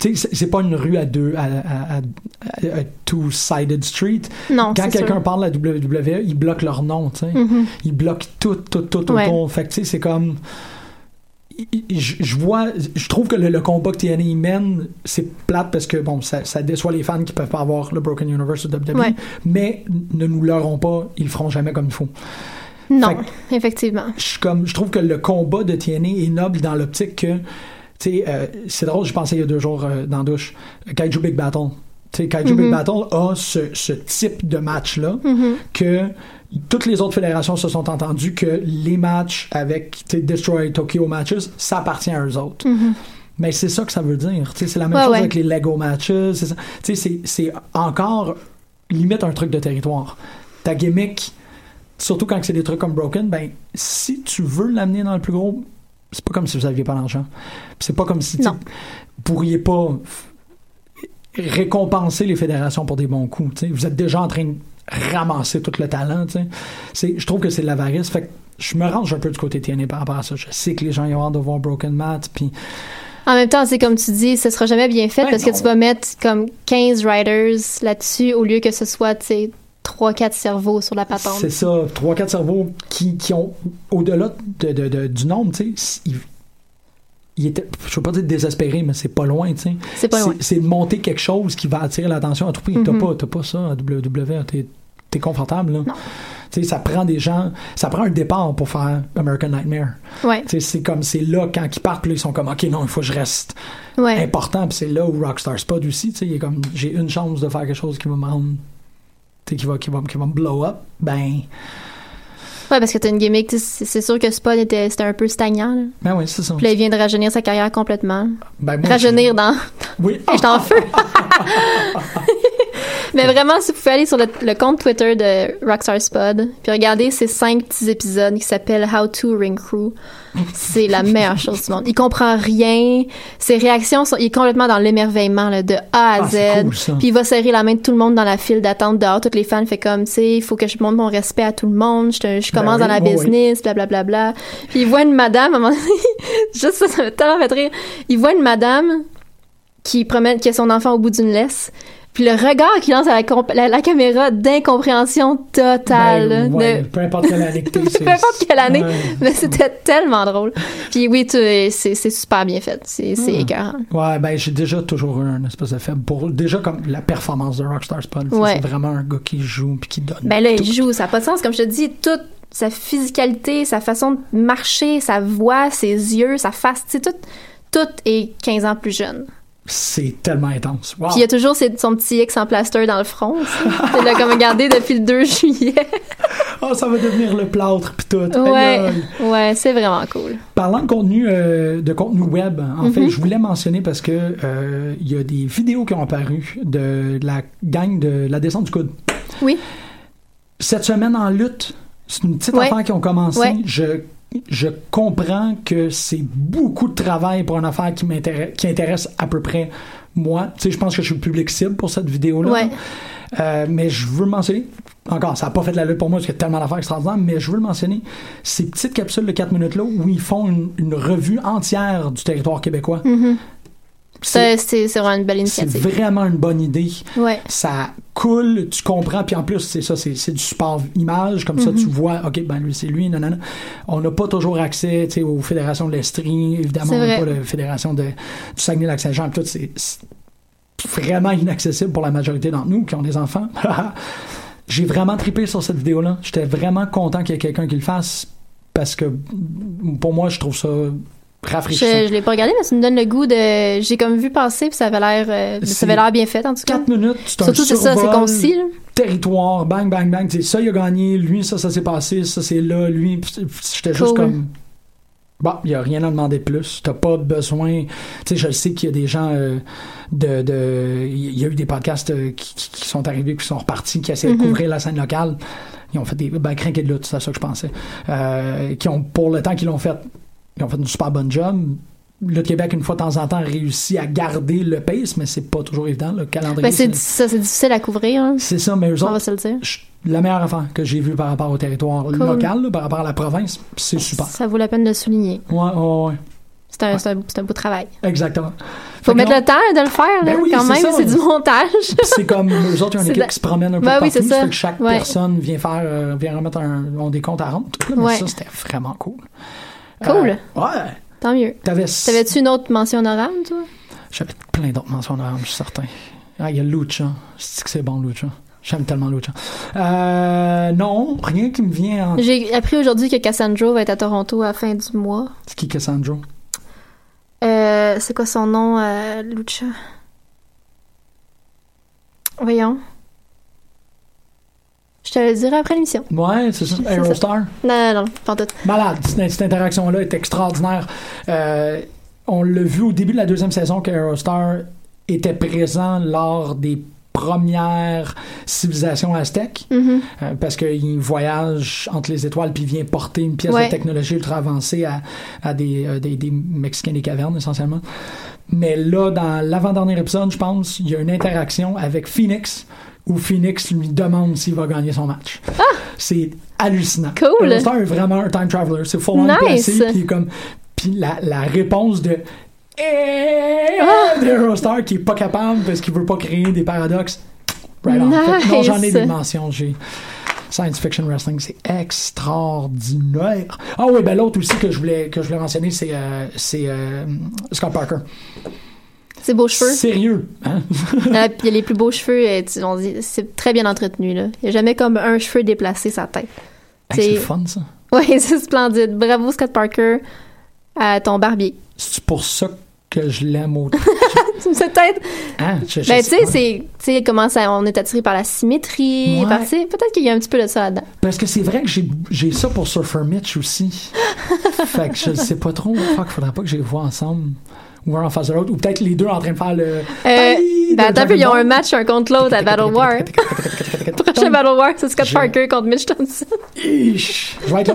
c'est- pas une rue à deux, à, à- à- à two-sided street. Non, Quand quelqu'un parle à la WWE, ils bloquent leur nom, tu sais. Mhm. Ils bloquent tout, tout, tout Ouais. autour. Fait que, tu sais, c'est comme. Je vois, je trouve que le, le combat que TNA mène, c'est plate parce que bon, ça, ça déçoit les fans qui peuvent pas avoir le Broken Universe de WWE, Ouais. mais ne nous leurrons pas, ils le feront jamais comme il faut. Non, effectivement. Je, comme, je trouve que le combat de TNA est noble dans l'optique que, tu sais, euh, c'est drôle, je pensais il y a deux jours euh, dans la douche, Kaiju Big Battle. Tu sais, Kaiju Big Mhm. Battle a ce, ce type de match-là Mhm. que toutes les autres fédérations se sont entendues que les matchs avec Destroy Tokyo Matches, ça appartient à eux autres. Mhm. Mais c'est ça que ça veut dire. C'est la même Ouais, chose ouais. avec les Lego matches. c'est encore limite un truc de territoire. Ta gimmick, surtout quand c'est des trucs comme Broken, ben si tu veux l'amener dans le plus gros, c'est pas comme si vous aviez pas l'argent. Puis C'est pas comme si vous pourriez pas récompenser les fédérations pour des bons coups. Vous êtes déjà en train de ramasser tout le talent. Je trouve que c'est de l'avarice. Fait que je me range un peu du côté TNA par rapport à ça. Je sais que les gens y ont hâte de voir Broken Matt. Puis En même temps, c'est comme tu dis, ce sera jamais bien fait Ben parce non. que tu vas mettre comme 15 riders là-dessus au lieu que ce soit, tu sais, 3-4 cerveaux sur la patente. C'est ça, trois quatre cerveaux qui, qui ont, au-delà de, de- de- du nombre, tu sais, ils étaient, je veux pas dire désespérés, mais c'est pas loin, tu sais. C'est pas loin. C'est de monter quelque chose qui va attirer l'attention à tout prix. T'as Mhm. pas, t'as pas ça à WWE, t'es, t'es confortable, là. Non. Tu sais, ça prend des gens, ça prend un départ pour faire American Nightmare. Ouais, Tu sais, c'est comme, c'est là, quand ils partent, là, ils sont comme, OK, non, il faut que je reste ouais. important, puis c'est là où Rockstar Spud aussi, tu sais, il est comme, j'ai une chance de faire quelque chose qui va me rendre, qui va, qui va, qui va me blow up, ben, Ouais, parce que t'as une gimmick, c'est sûr que Spud était, c'était un peu stagnant. Là. ben oui, c'est ça. Puis là, il vient de rajeunir sa carrière complètement. Ben, moi, rajeunir dans. je- Oui. J'étais en feu. Mais vraiment, si vous pouvez aller sur le, le compte Twitter de Rockstar Spud, puis regarder ces cinq petits épisodes qui s'appellent How to Ring Crew, c'est la meilleure chose du monde. Il comprend rien. Ses réactions sont, il est complètement dans l'émerveillement, de A à Ah, Z. cool. Puis il va serrer la main de tout le monde dans la file d'attente dehors. Toutes les fans fait comme, tu sais, il faut que je montre mon respect à tout le monde. Je, te- je Ben commence oui, dans la oui, business, blablabla. Bla, bla. Puis il voit une madame, à un moment donné, juste ça, ça m'a tellement fait rire. Il voit une madame qui promène, qui a son enfant au bout d'une laisse. Puis le regard qu'il lance à la, comp- la, la caméra d'incompréhension totale. Ben, ouais, de- peu importe quelle année peu importe quelle année. Ouais. Mais c'était tellement drôle. Puis oui, tu- c'est super bien fait. C'est Hmm. écœurant. Ouais, ben j'ai déjà toujours eu un espèce de faible pour déjà comme la performance de Rockstar Spud. Ouais. C'est vraiment un gars qui joue puis qui donne. Ben là, tout. il joue, ça n'a pas de sens. Comme je te dis, toute sa physicalité, sa façon de marcher, sa voix, ses yeux, sa face, tu sais, tout, tout est 15 ans plus jeune. C'est tellement intense. Wow. Puis il y a toujours son petit X en plaster dans le front. Il l'a comme regardé depuis le 2 juillet. Oh, ça va devenir le plâtre puis tout. Ouais, ouais, c'est vraiment cool. Parlant de contenu, euh, de contenu web, en fait, Mhm. je voulais mentionner parce que euh, il y a des vidéos qui ont apparu de la gang de la descente du coude. Oui. Cette semaine en lutte, c'est une petite Ouais. affaire qui ont commencé. Ouais. Je je comprends que c'est beaucoup de travail pour une affaire qui m'intéresse, qui intéresse à peu près moi. Tu sais, je pense que je suis le public cible pour cette vidéo-là. Ouais. Euh, mais je veux le mentionner. Encore, ça n'a pas fait de la lutte pour moi parce qu'il y a tellement d'affaires extraordinaires, mais je veux le mentionner. Ces petites capsules de 4 minutes-là où ils font une, une revue entière du territoire québécois. Mhm. C'est C'est vraiment une belle c'est vraiment une bonne idée. Ouais. Ça coule, tu comprends, puis en plus, c'est ça, c'est du support image, comme ça, tu vois, OK, ben lui, c'est lui, nanana. On n'a pas toujours accès, aux fédérations de l'Estrie, évidemment, on n'a pas la fédération de, du Saguenay-Lac-Saint-Jean, tout, c'est c'est vraiment inaccessible pour la majorité d'entre nous qui ont des enfants. J'ai vraiment trippé sur cette vidéo-là. J'étais vraiment content qu'il y ait quelqu'un qui le fasse, parce que pour moi, je trouve ça rafraîchissant. Je, je l'ai pas regardé, mais ça me donne le goût de. J'ai comme vu passer, puis ça avait l'air, euh, ça avait l'air bien fait en tout cas. 4 minutes, c'est un Surtout c'est ça, c'est concis. là. territoire, bang, bang, bang. Tu sais, ça, il a gagné, lui, ça, ça s'est passé, ça, c'est là, lui. J'étais juste comme. Bon, il n'y a rien à demander de plus. T'as pas besoin. Tu sais, je sais qu'il y a des gens euh, de. de- Il y a eu des podcasts euh, qui, sont arrivés, qui sont repartis, qui essaient de couvrir la scène locale. Ils ont fait des. Ben, crinqués de lutte, c'est ça que je pensais. Euh, qui ont, pour le temps qu'ils l'ont fait, ils ont fait une super bonne job. Le Québec, une fois de temps en temps, réussit à garder le pace, mais c'est pas toujours évident. Le calendrier. Ben, c'est, ça, c'est difficile à couvrir, hein. c'est ça, mais eux On va autres, se le dire. la meilleure affaire que j'ai vue par rapport au territoire local, là, par rapport à la province, c'est super. Ça vaut la peine de le souligner. Ouais, ouais, ouais. C'est un, un, beau travail. Exactement. Faut Fait mettre non, le temps de le faire, là. Ben oui, quand même, c'est du montage. C'est comme eux autres, il y a une équipe de- qui se promène un peu oui, partout. c'est ça. fait que chaque Ouais. personne vient faire, euh, vient remettre un, ont des comptes à rendre. Là, mais Ouais. ça, c'était vraiment cool. Cool. Euh, ouais. Tant mieux. T'avais, T'avais-tu une autre mention honorable, toi? J'avais plein d'autres mentions d'armes, je suis certain. Ah, il y a Lucha. C'est que c'est bon, Lucha. J'aime tellement Lucha. Euh, non, rien qui me vient en... J'ai appris aujourd'hui que Cassandra va être à Toronto à la fin du mois. C'est qui Cassandro? Euh, c'est quoi son nom, euh, Lucha? Voyons. Je te le dirai après l'émission. Ouais, c'est ça. Aerostar. Non, non, non, pas tout. Malade. Cette, interaction-là est extraordinaire. Euh, on l'a vu au début de la deuxième saison que Aerostar était présent lors des premières civilisations aztèques Mhm. euh, parce qu'il voyage entre les étoiles puis vient porter une pièce Ouais. de technologie ultra avancée à, à des, euh, des, des Mexicains des cavernes essentiellement. Mais là, dans l'avant-dernier épisode, je pense, il y a une interaction avec Phoenix où Phoenix lui demande s'il va gagner son match. C'est hallucinant. Ah! Cool. Aerostar est vraiment un time traveler. C'est full on Nice. placé. Puis comme, puis la, la réponse de eh, Ah! d'Aerostar qui est pas capable parce qu'il veut pas créer des paradoxes. Right on. Fait que non, j'en ai des mentions. J'ai Science Fiction Wrestling, c'est extraordinaire. Ah oui, ben l'autre aussi que je voulais que je voulais mentionner, c'est euh, c'est euh, Scott Parker. Ses beaux cheveux. Sérieux, hein? Puis il a les plus beaux cheveux. euh, tu- on dit, c'est très bien entretenu, là. Il n'y a jamais comme un cheveu déplacé sa tête. Hey, c'est C'est- fun ça. Oui, c'est splendide. Bravo, Scott Parker, à ton barbier. C'est pour ça que je l'aime autant. C'est peut-être. Hein? Je- je Ben, tu sais sais, pas. c'est. Tu sais, comment ça. On est attiré par la symétrie. Ouais. Peut-être qu'il y a un petit peu de ça là-dedans. Parce que c'est vrai que j'ai ça pour Surfer Mitch aussi. fait que je ne sais pas trop. Fuck, faudrait pas que je les vois ensemble. Ou un en face de l'autre. Ou peut-être les deux en train de faire le. Euh, ben, attends, ils ont un match un contre l'autre à Battle War. Prochain Battle War, c'est Scott Parker contre Mitch Thompson. Je vais être là.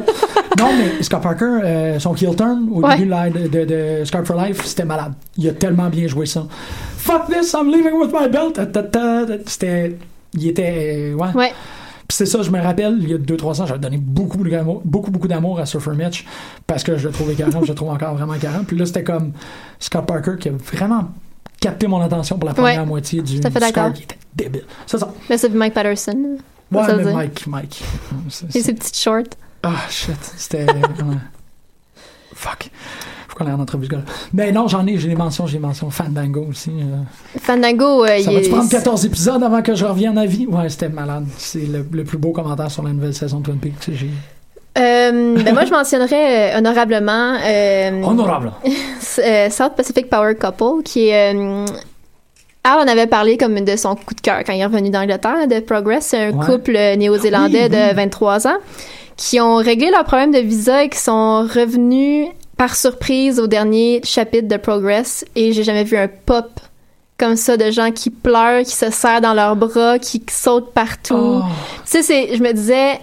Non, mais Scott Parker, euh, son heel turn au début de, de, for Life, c'était malade. Il a tellement bien joué ça. Fuck this, I'm leaving with my belt. Ta, ta, ta, ta. C'était. Il était. euh, ouais. Ouais. C'est ça, je me rappelle, il y a 2-3 ans, j'avais donné beaucoup, beaucoup d'amour, beaucoup, d'amour à Surfer Mitch parce que je le trouvais carré, je le trouve encore vraiment carré. Puis là, c'était comme Scott Parker qui a vraiment capté mon attention pour la première Ouais. moitié du, d'accord. qui était débile. C'est ça. Mais c'est Mike Patterson. Ouais, mais. Mike, Mike. C'est- Et ses petites shorts. Ah, shit. C'était. vraiment- Fuck. Faut qu'on aille en entrevue, ce gars-là. Mais non, j'en ai, j'ai des mentions, j'ai des mentions. Fandango aussi. euh. Fandango, euh, Ça va-tu prendre 14 épisodes avant que je revienne à vie? Ouais, c'était malade. C'est le, le plus beau commentaire sur la nouvelle saison de Twin Peaks. sais, j'ai- Euh, ben moi, je mentionnerais euh, honorablement euh, Honorable. South Pacific Power Couple, qui est. Al en avait parlé comme de son coup de cœur quand il est revenu d'Angleterre, de Progress. C'est un Ouais. couple néo-zélandais Oui, oui. de 23 ans qui ont réglé leur problème de visa et qui sont revenus par surprise au dernier chapitre de Progress. Et j'ai jamais vu un pop comme ça de gens qui pleurent, qui se serrent dans leurs bras, qui sautent partout. Oh. Tu sais, je me disais,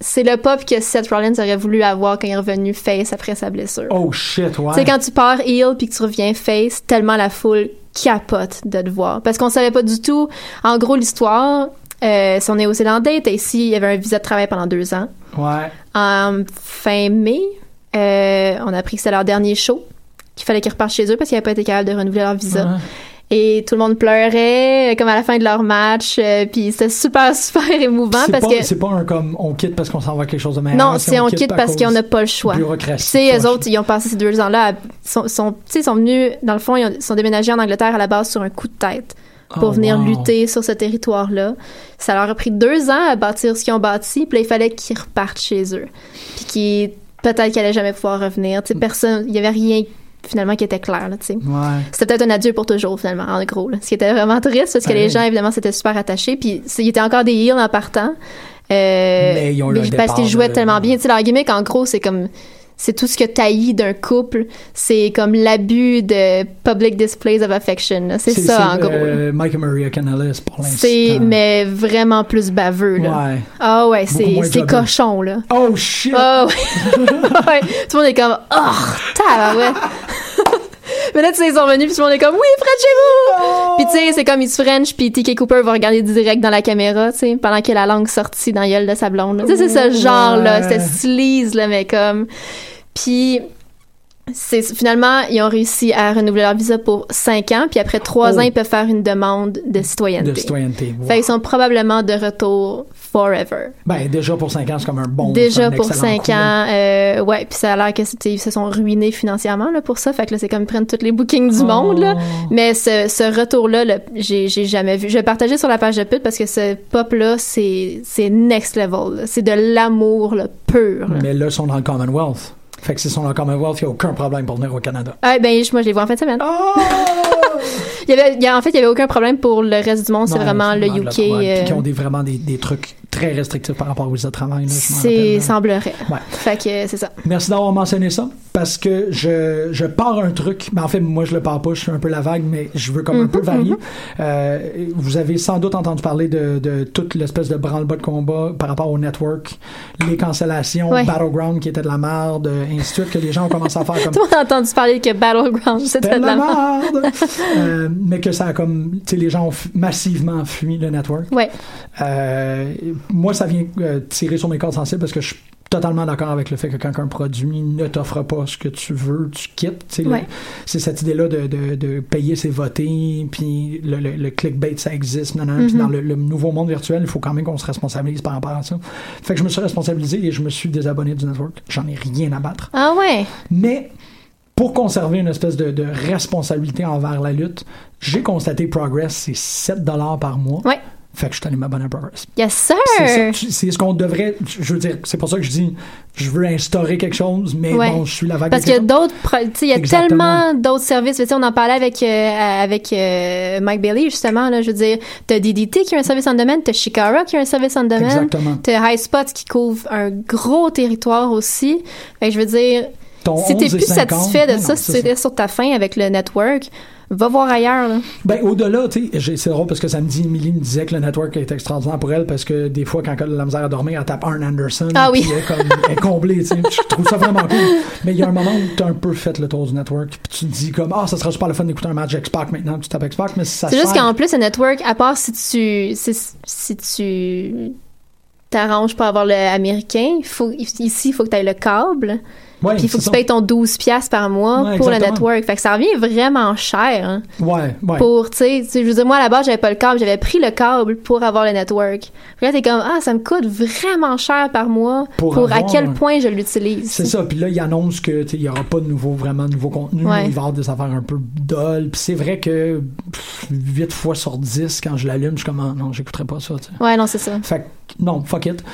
c'est le pop que Seth Rollins aurait voulu avoir quand il est revenu face après sa blessure. Oh shit, ouais. Tu sais, quand tu pars heel puis que tu reviens face, tellement la foule capote de te voir. Parce qu'on savait pas du tout. En gros, l'histoire, euh, son néo-zélandais était ici, il avait un visa de travail pendant deux ans. Ouais. En fin mai, euh, on a appris que c'était leur dernier show, qu'il fallait qu'ils repartent chez eux parce qu'ils n'avaient pas été capables de renouveler leur visa. Ouais. Et tout le monde pleurait, euh, comme à la fin de leur match. euh, puis c'était super, super émouvant C'est parce pas, que... c'est pas un comme on quitte parce qu'on s'en va quelque chose de meilleur. Non, c'est on quitte parce qu'on n'a pas le choix. Sais, eux autres, ils ont passé ces deux ans-là, sont, sont, sont venus, dans le fond, ils ont- sont déménagés en Angleterre à la base sur un coup de tête pour Oh, venir wow. lutter sur ce territoire-là. Ça leur a pris deux ans à bâtir ce qu'ils ont bâti, puis là, il fallait qu'ils repartent chez eux. Puis qu'ils, peut-être qu'ils allaient jamais pouvoir revenir. Tu sais, personne, il y avait rien, finalement, qui était clair, là, tu sais. Ouais. C'était peut-être un adieu pour toujours, finalement, en gros. Là. Ce qui était vraiment triste, parce que les gens, évidemment, s'étaient super attachés. Puis ils étaient encore des heels en partant. Euh, Mais ils ont parce qu'ils jouaient de- tellement bien. Tu sais, leur gimmick, en gros, c'est comme... c'est tout ce que taillis d'un couple, c'est comme l'abus de public displays of affection. C'est ça, en gros. euh, Mike et Maria Canales pour l'instant. C'est, mais vraiment plus baveux, là. Ouais. Ah ouais, c'est, cochon, là. Oh shit! Ah ouais. ouais. Tout le monde est comme, oh, tabarouette. Mais là, tu sais, ils sont venus, puis tout le monde est comme, oui, Fred chez vous! Puis tu sais, c'est comme, ils se French, puis T.K. Cooper va regarder direct dans la caméra, tu sais, pendant a la langue sortie dans la gueule de sa blonde. là. Tu sais, c'est ce genre-là, Ouais. c'était sleaze, là, mais comme... Puis... C'est, finalement, ils ont réussi à renouveler leur visa pour 5 ans, puis après 3 Oh. ans, ils peuvent faire une demande de citoyenneté. De citoyenneté. wow. Fait qu'ils sont probablement de retour forever. Ben, déjà pour 5 ans, c'est comme un bon. Déjà un pour excellent 5 coup, là. ans, euh, ouais, puis ça a l'air que ils se sont ruinés financièrement là, pour ça, fait que là c'est comme ils prennent tous les bookings du Oh. monde là. Mais ce, ce retour-là, là, j'ai j'ai jamais vu. Je vais partager sur la page de pute parce que ce pop-là, c'est c'est next level. là. C'est de l'amour là, pur. là. Mais là, ils sont dans le Commonwealth. Fait que s'ils sont dans le Commonwealth, il n'y a aucun problème pour venir au Canada. Ah, ben moi je les vois en fin de semaine. Oh! Il y avait, il y a- en fait, il y avait aucun problème pour le reste du monde. C'est vraiment le UK. euh, qui ont des, vraiment des, des trucs très restrictifs par rapport aux visas de travail. là, c'est semblerait. Ouais. Fait que c'est ça. Merci d'avoir mentionné ça parce que je, je pars un truc, mais en fait, moi je le pars pas, je suis un peu la vague, mais je veux comme un Mhm, peu varier. Euh, vous avez sans doute entendu parler de, de toute l'espèce de branle-bas de combat par rapport au network, les cancellations, Ouais. Battleground qui était de la merde, ainsi de suite, que les gens ont commencé à faire comme Tout le monde a entendu parler que Battleground c'était c'était de la merde. Euh, mais que ça a comme, tu sais, les gens ont massivement fui le network. Ouais. Euh, moi, ça vient euh, tirer sur mes cordes sensibles parce que je totalement d'accord avec le fait que quand un produit ne t'offre pas ce que tu veux, tu quittes. Ouais. C'est cette idée-là de, de, de payer, c'est voter, puis le, le, le clickbait, ça existe. Non, non, Puis Mhm. dans le, le nouveau monde virtuel, il faut quand même qu'on se responsabilise par rapport à ça. Fait que je me suis responsabilisé et je me suis désabonné du network. J'en ai rien à battre. Ah ouais. Mais pour conserver une espèce de, de responsabilité envers la lutte, j'ai constaté Progress, c'est 7 par mois. Ouais. Fait que je suis allé m'abonner à Progress. Yes sir. C'est ce qu'on devrait. Je veux dire, c'est pour ça que je dis, je veux instaurer quelque chose, mais Ouais. bon, je suis la vague. Parce de quelque que d'autres, pro- tu sais, il y a tellement d'autres services. Tu sais, on en parlait avec euh, avec euh, Mike Bailey justement. Là, je veux dire, t'as DDT qui a un service en domaine, t'as Shikara qui a un service en domaine, Exactement. t'as High Spots qui couvre un gros territoire aussi. Fait que je veux dire, Ton si t'es 11 et plus 50, satisfait de non, ça, si tu restes sur ta fin avec le network, va voir ailleurs. Là. Ben, au-delà, tu sais, j'ai- c'est drôle parce que samedi, Emily me disait que le network est extraordinaire pour elle parce que des fois, quand elle a la misère à dormir, elle tape Arn Anderson. Ah oui. Elle est, comme, elle est comblée. Je trouve ça vraiment cool. Mais il y a un moment où tu as un peu fait le tour du network, puis tu te dis comme, ah, ça sera super le fun d'écouter un match X-Pac maintenant, tu tapes X-Pac, mais si ça C'est juste qu'en plus, le network, à part si tu si, si tu t'arranges pour avoir le américain, faut, ici, il faut que tu aies le câble. Ouais, Puis il faut que tu payes ton 12$ piastres par mois Ouais, pour le network. Fait que ça revient vraiment cher. hein. Ouais, ouais. Pour, tu sais, je veux dire, moi, à la base, j'avais pas le câble. J'avais pris le câble pour avoir le network. Puis là, t'es comme, ah, ça me coûte vraiment cher par mois Pour pour, à quel point je l'utilise. C'est ça, puis là, il annonce que tu sais, il y aura pas de nouveau, vraiment de nouveau contenu. Ouais. Il va y avoir des affaires un peu dol. Puis c'est vrai que 8 fois sur 10, quand je l'allume, je suis comme, Ah, non, j'écouterai pas ça. tu sais. Ouais, non, c'est ça. Fait que, non, fuck it.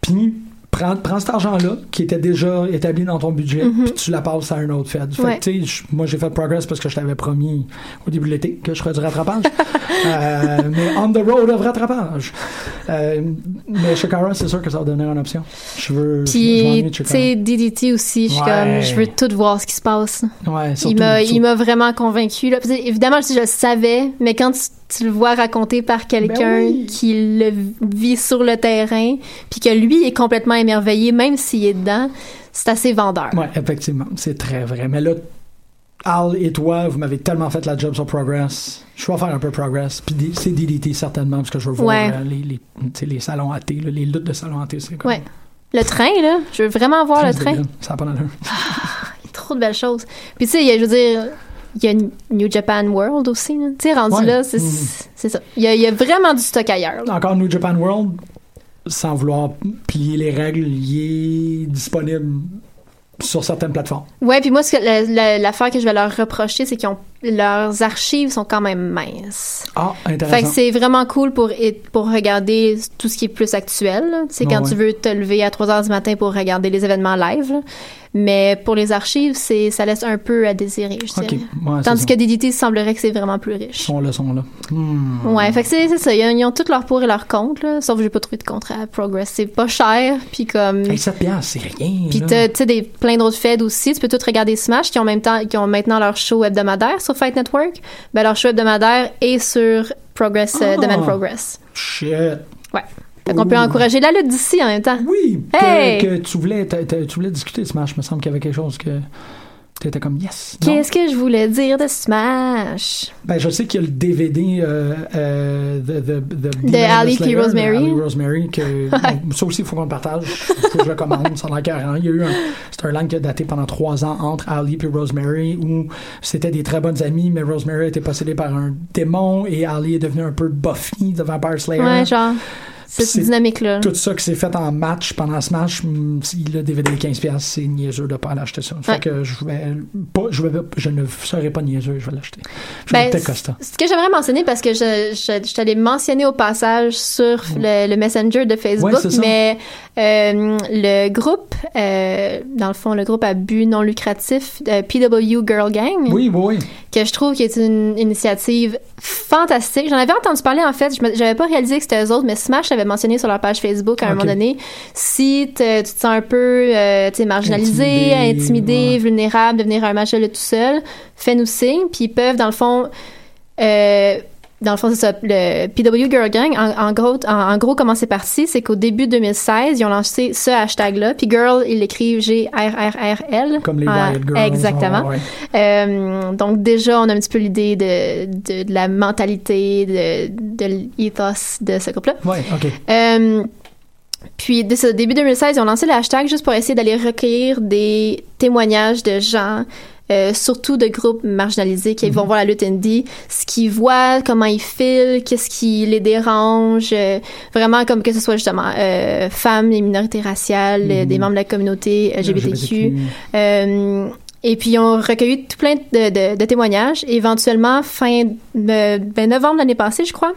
Puis, prends, prends cet argent-là, qui était déjà établi dans ton budget, Mhm. puis tu la passes à un autre Fed. Fait Ouais. que, moi, j'ai fait Progress parce que je t'avais promis au début de l'été que je ferais du rattrapage. Euh, mais on the road of rattrapage. Euh, mais Shakara, c'est sûr que ça va devenir une option. Je veux. Puis, tu sais, DDT aussi, je suis Ouais. comme, je veux tout voir ce qui se passe. Ouais, surtout, Il m'a, surtout- il m'a vraiment convaincu. Là. Évidemment, je, je le savais, mais quand tu, tu le vois raconté par quelqu'un Ben oui. qui le vit sur le terrain, puis que lui est complètement émerveillé, même s'il est dedans, c'est assez vendeur. Ouais, effectivement, c'est très vrai. Mais là, Al et toi, vous m'avez tellement fait la job sur Progress. Je vais faire un peu Progress. Puis c'est DDT certainement, parce que je veux voir Ouais. euh, les, les, salons là, les luttes de salons AT. C'est comme- Ouais. Le train, là, je veux vraiment voir le train. Ça a pas d'allure. Il y a trop de belles choses. Puis, tu sais, je veux dire, il y a New Japan World aussi. Tu sais, rendu Ouais. là, c'est, Mhm. c'est ça. Il y, a, il y a vraiment du stock ailleurs. là. Encore New Japan World, sans vouloir plier les règles, il est disponible sur certaines plateformes. Ouais, puis moi, l'affaire que je vais leur reprocher, c'est qu'ils ont leurs archives sont quand même minces. Ah, Fait que intéressant. c'est vraiment cool pour, pour regarder tout ce qui est plus actuel. sais, Ouais, quand ouais. tu veux te lever à 3 heures du matin pour regarder les événements live. là. Mais pour les archives, c'est ça laisse un peu à désirer, je. Ouais, Tandis que DDT semblerait que c'est vraiment plus riche. Ils sont là, sont là. Hmm. Ouais, fait que c'est ça. Ils ont, ils ont tous leurs pour et leurs contre, là. Sauf que j'ai pas trouvé de contrat à Progress. C'est pas cher, puis comme. Hey, 7 piastres, c'est rien. Puis tu sais, des, plein d'autres feds aussi. Tu peux tout regarder Smash, qui ont, même temps, qui ont maintenant leur show hebdomadaire sur Fight Network. Ben, leur show hebdomadaire est sur Progress, euh, Ah. Demand Progress. Shit. Ouais. Fait qu'on peut Ouh. encourager la lutte d'ici en même temps. Oui, que, Hey! que tu voulais, t'as- t'as- tu voulais discuter de Smash. Il me semble qu'il y avait quelque chose que t'étais comme yes. Qu'est-ce que je voulais dire de Smash? Ben, je sais qu'il y a le DVD euh, euh, De Demon Ali Slayer, Rosemary. de Ali Rosemary, que bon, ça aussi, il faut qu'on le partage. Faut que je le commande, ça a carrément. Il y a eu un, c'est un line qui a daté pendant trois ans entre Ali et Rosemary, où c'était des très bonnes amies, mais Rosemary été possédée par un démon et Ali est devenu un peu Buffy de Vampire Slayer. Ouais, genre, cette dynamique-là. Tout ça qui s'est fait en match pendant Smash, hum, il a DVD 15$, piastres, c'est niaiseux de pas aller acheter ça. Fait Ouais. que je vais pas, je vais, je ne serai pas niaiseux, je vais l'acheter. Ben. Ce que j'aimerais mentionner, parce que je, je, je t'allais mentionner au passage sur le, le Messenger de Facebook, Ouais, mais euh, le groupe, euh, dans le fond, le groupe à but non lucratif, euh, PW Girl Gang, Oui, oui, que je trouve qui est une initiative fantastique. J'en avais entendu parler, en fait, je j'avais pas réalisé que c'était eux autres, mais Smash mentionné sur leur page Facebook à un moment donné. Si te- tu te sens un peu euh, marginalisé, Intimidé, intimidé, ouais. vulnérable de venir à un match tout seul, fais-nous signe, puis ils peuvent, dans le fond, euh, dans le fond, c'est ça, le PW Girl Gang, en, en gros, en, en gros, comment c'est parti, c'est qu'au début 2016, ils ont lancé ce hashtag-là, puis Girl, ils l'écrivent G-R-R-R-L. Comme les Riot Girls. Exactement. ouais. Euh, donc déjà, on a un petit peu l'idée de, de, de la mentalité, de, de l'ethos de ce groupe-là. Ouais, ok. Euh, puis, dès ce début 2016, ils ont lancé le hashtag juste pour essayer d'aller recueillir des témoignages de gens, euh, surtout de groupes marginalisés qui vont voir la lutte indie, ce qu'ils voient, comment ils filent, qu'est-ce qui les dérange, euh, vraiment comme que ce soit justement euh, femmes, les minorités raciales, des membres de la communauté LGBTQ. Et puis, ils ont recueilli tout plein de, de- de témoignages. Éventuellement, fin de, ben, novembre l'année passée, je crois,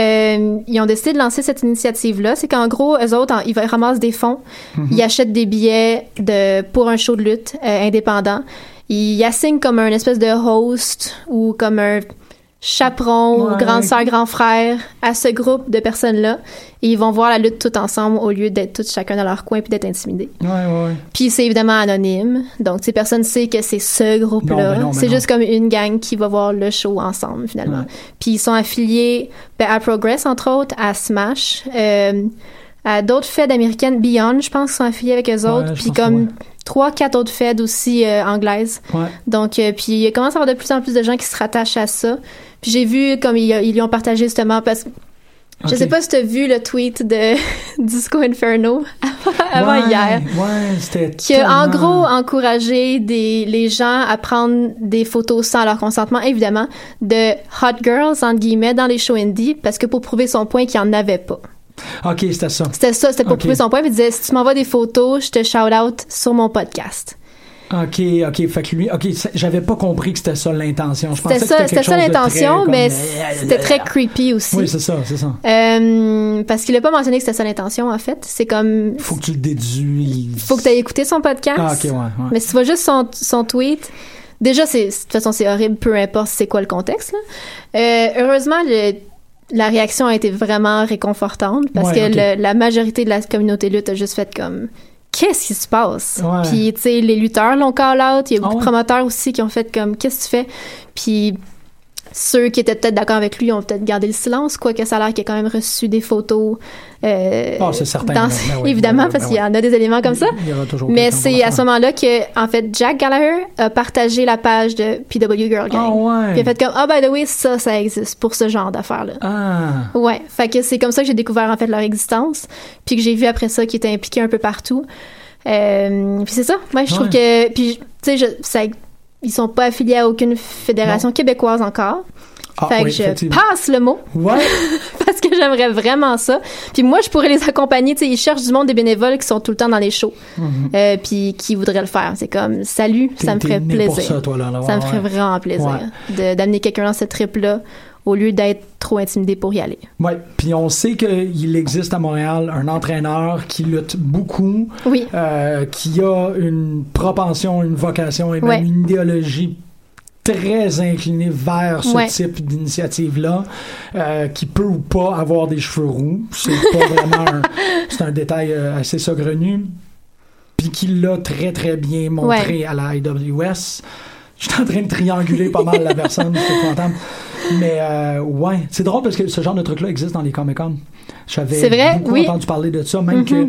euh, ils ont décidé de lancer cette initiative-là. C'est qu'en gros, eux autres, en- ils ramassent des fonds, ils achètent des billets de, pour un show de lutte euh, indépendant. Ils assignent comme un espèce de host ou comme un chaperon Ouais. ou grande sœur, grand frère à ce groupe de personnes-là. Et ils vont voir la lutte tout ensemble au lieu d'être tous chacun dans leur coin puis d'être intimidés. Ouais, ouais. Puis c'est évidemment anonyme. Donc, ces personnes sait que c'est ce groupe-là. ben ben c'est juste comme une gang qui va voir le show ensemble, finalement. Puis ils sont affiliés ben, à Progress, entre autres, à Smash, euh, à d'autres feds américaines, Beyond, je pense, sont affiliés avec eux autres. Puis comme. Trois, quatre autres feds aussi euh, anglaises. Ouais. Donc, euh, puis il commence à avoir de plus en plus de gens qui se rattachent à ça. Puis j'ai vu comme ils, ils lui ont partagé justement parce que je sais pas si tu as vu le tweet de Disco Inferno avant Ouais, hier Ouais, c'était. qui a en tellement- gros encouragé des, les gens à prendre des photos sans leur consentement, évidemment, de hot girls, entre guillemets, dans les shows indie, parce que pour prouver son point qu'il n'y en avait pas. Ok, c'était ça. C'était ça, c'était pour Ok. prouver son point. Puis il disait, si tu m'envoies des photos, je te shout out sur mon podcast. Ok, ok. Fait que lui, ok, j'avais pas compris que c'était ça l'intention. C'était ça, c'était ça l'intention, mais comme, c'était très creepy aussi. Oui, c'est ça, c'est ça. Euh, parce qu'il a pas mentionné que c'était ça l'intention, en fait. C'est comme, Faut que tu le déduis. faut que tu aies écouté son podcast. Ah, ok, ouais, ouais. Mais si tu vois juste son, son tweet, déjà, c'est, de toute façon, c'est horrible, peu importe c'est quoi le contexte. Là. Euh, heureusement, le- la réaction a été vraiment réconfortante parce Ouais, que le- la majorité de la communauté lutte a juste fait comme qu'est-ce qui se passe? Ouais. Puis tu sais, les lutteurs l'ont call out, il y a Ah beaucoup de promoteurs aussi qui ont fait comme qu'est-ce que tu fais? Puis ceux qui étaient peut-être d'accord avec lui ont peut-être gardé le silence, quoique ça a l'air qu'il a quand même reçu des photos. euh, Ah, c'est certain, dans- ben oui, évidemment, ben oui, parce ben qu'il y en a des éléments comme ça. Il y aura toujours Mais c'est à ce moment-là que, en fait, Jack Gallagher a partagé la page de PW Girl Gang. Ah, ouais. Puis il a fait comme, ah, by the way, ça, ça existe pour ce genre d'affaires-là. Ah. Ouais. Fait que c'est comme ça que j'ai découvert, en fait, leur existence. Puis que j'ai vu après ça qu'ils étaient impliqués un peu partout. Euh, puis c'est ça. Ouais, je trouve que, puis, tu sais, ça- ils sont pas affiliés à aucune fédération québécoise encore. Ah, fait oui, que je passe le mot Ouais. parce que j'aimerais vraiment ça. Puis moi, je pourrais les accompagner. Tu sais, ils cherchent du monde des bénévoles qui sont tout le temps dans les shows, euh, puis qui voudraient le faire. C'est comme salut, Mm-hmm. Ça me ferait plaisir. pour ça, toi, là, là. Ça me ferait ouais. vraiment plaisir d'amener quelqu'un dans cette trip là au lieu d'être trop intimidé pour y aller. Ouais, puis on sait qu'il existe à Montréal un entraîneur qui lutte beaucoup, Oui. euh, qui a une propension, une vocation et même Ouais. une idéologie très inclinée vers ce Ouais. type d'initiative-là, euh, qui peut ou pas avoir des cheveux roux. C'est pas vraiment un, c'est un détail euh, assez saugrenu. Puis qui l'a très très bien montré Ouais. à la IWS. Je suis en train de trianguler pas mal la personne, c'est. Mais euh, ouais, c'est drôle parce que ce genre de truc-là existe dans les Comic-Con. J'avais beaucoup oui. entendu parler de ça, même Mhm. que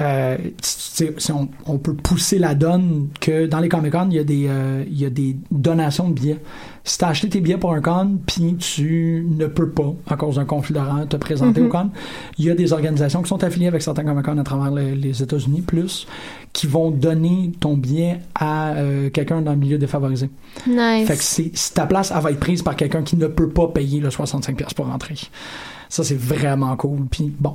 euh, si on, on peut pousser la donne que dans les Comic-Con, il y, a des, euh, il y a des donations de billets. Si tu as acheté tes billets pour un con, puis tu ne peux pas, à cause d'un conflit rang, te présenter au con, il y a des organisations qui sont affiliées avec certains Comic-Con à travers les, les États-Unis, plus, qui vont donner ton billet à euh, quelqu'un dans le milieu défavorisé. Nice. Fait que c'est, si ta place, elle va être prise par quelqu'un qui ne peut pas payer le 65$ pour rentrer. Ça, c'est vraiment cool. Puis bon,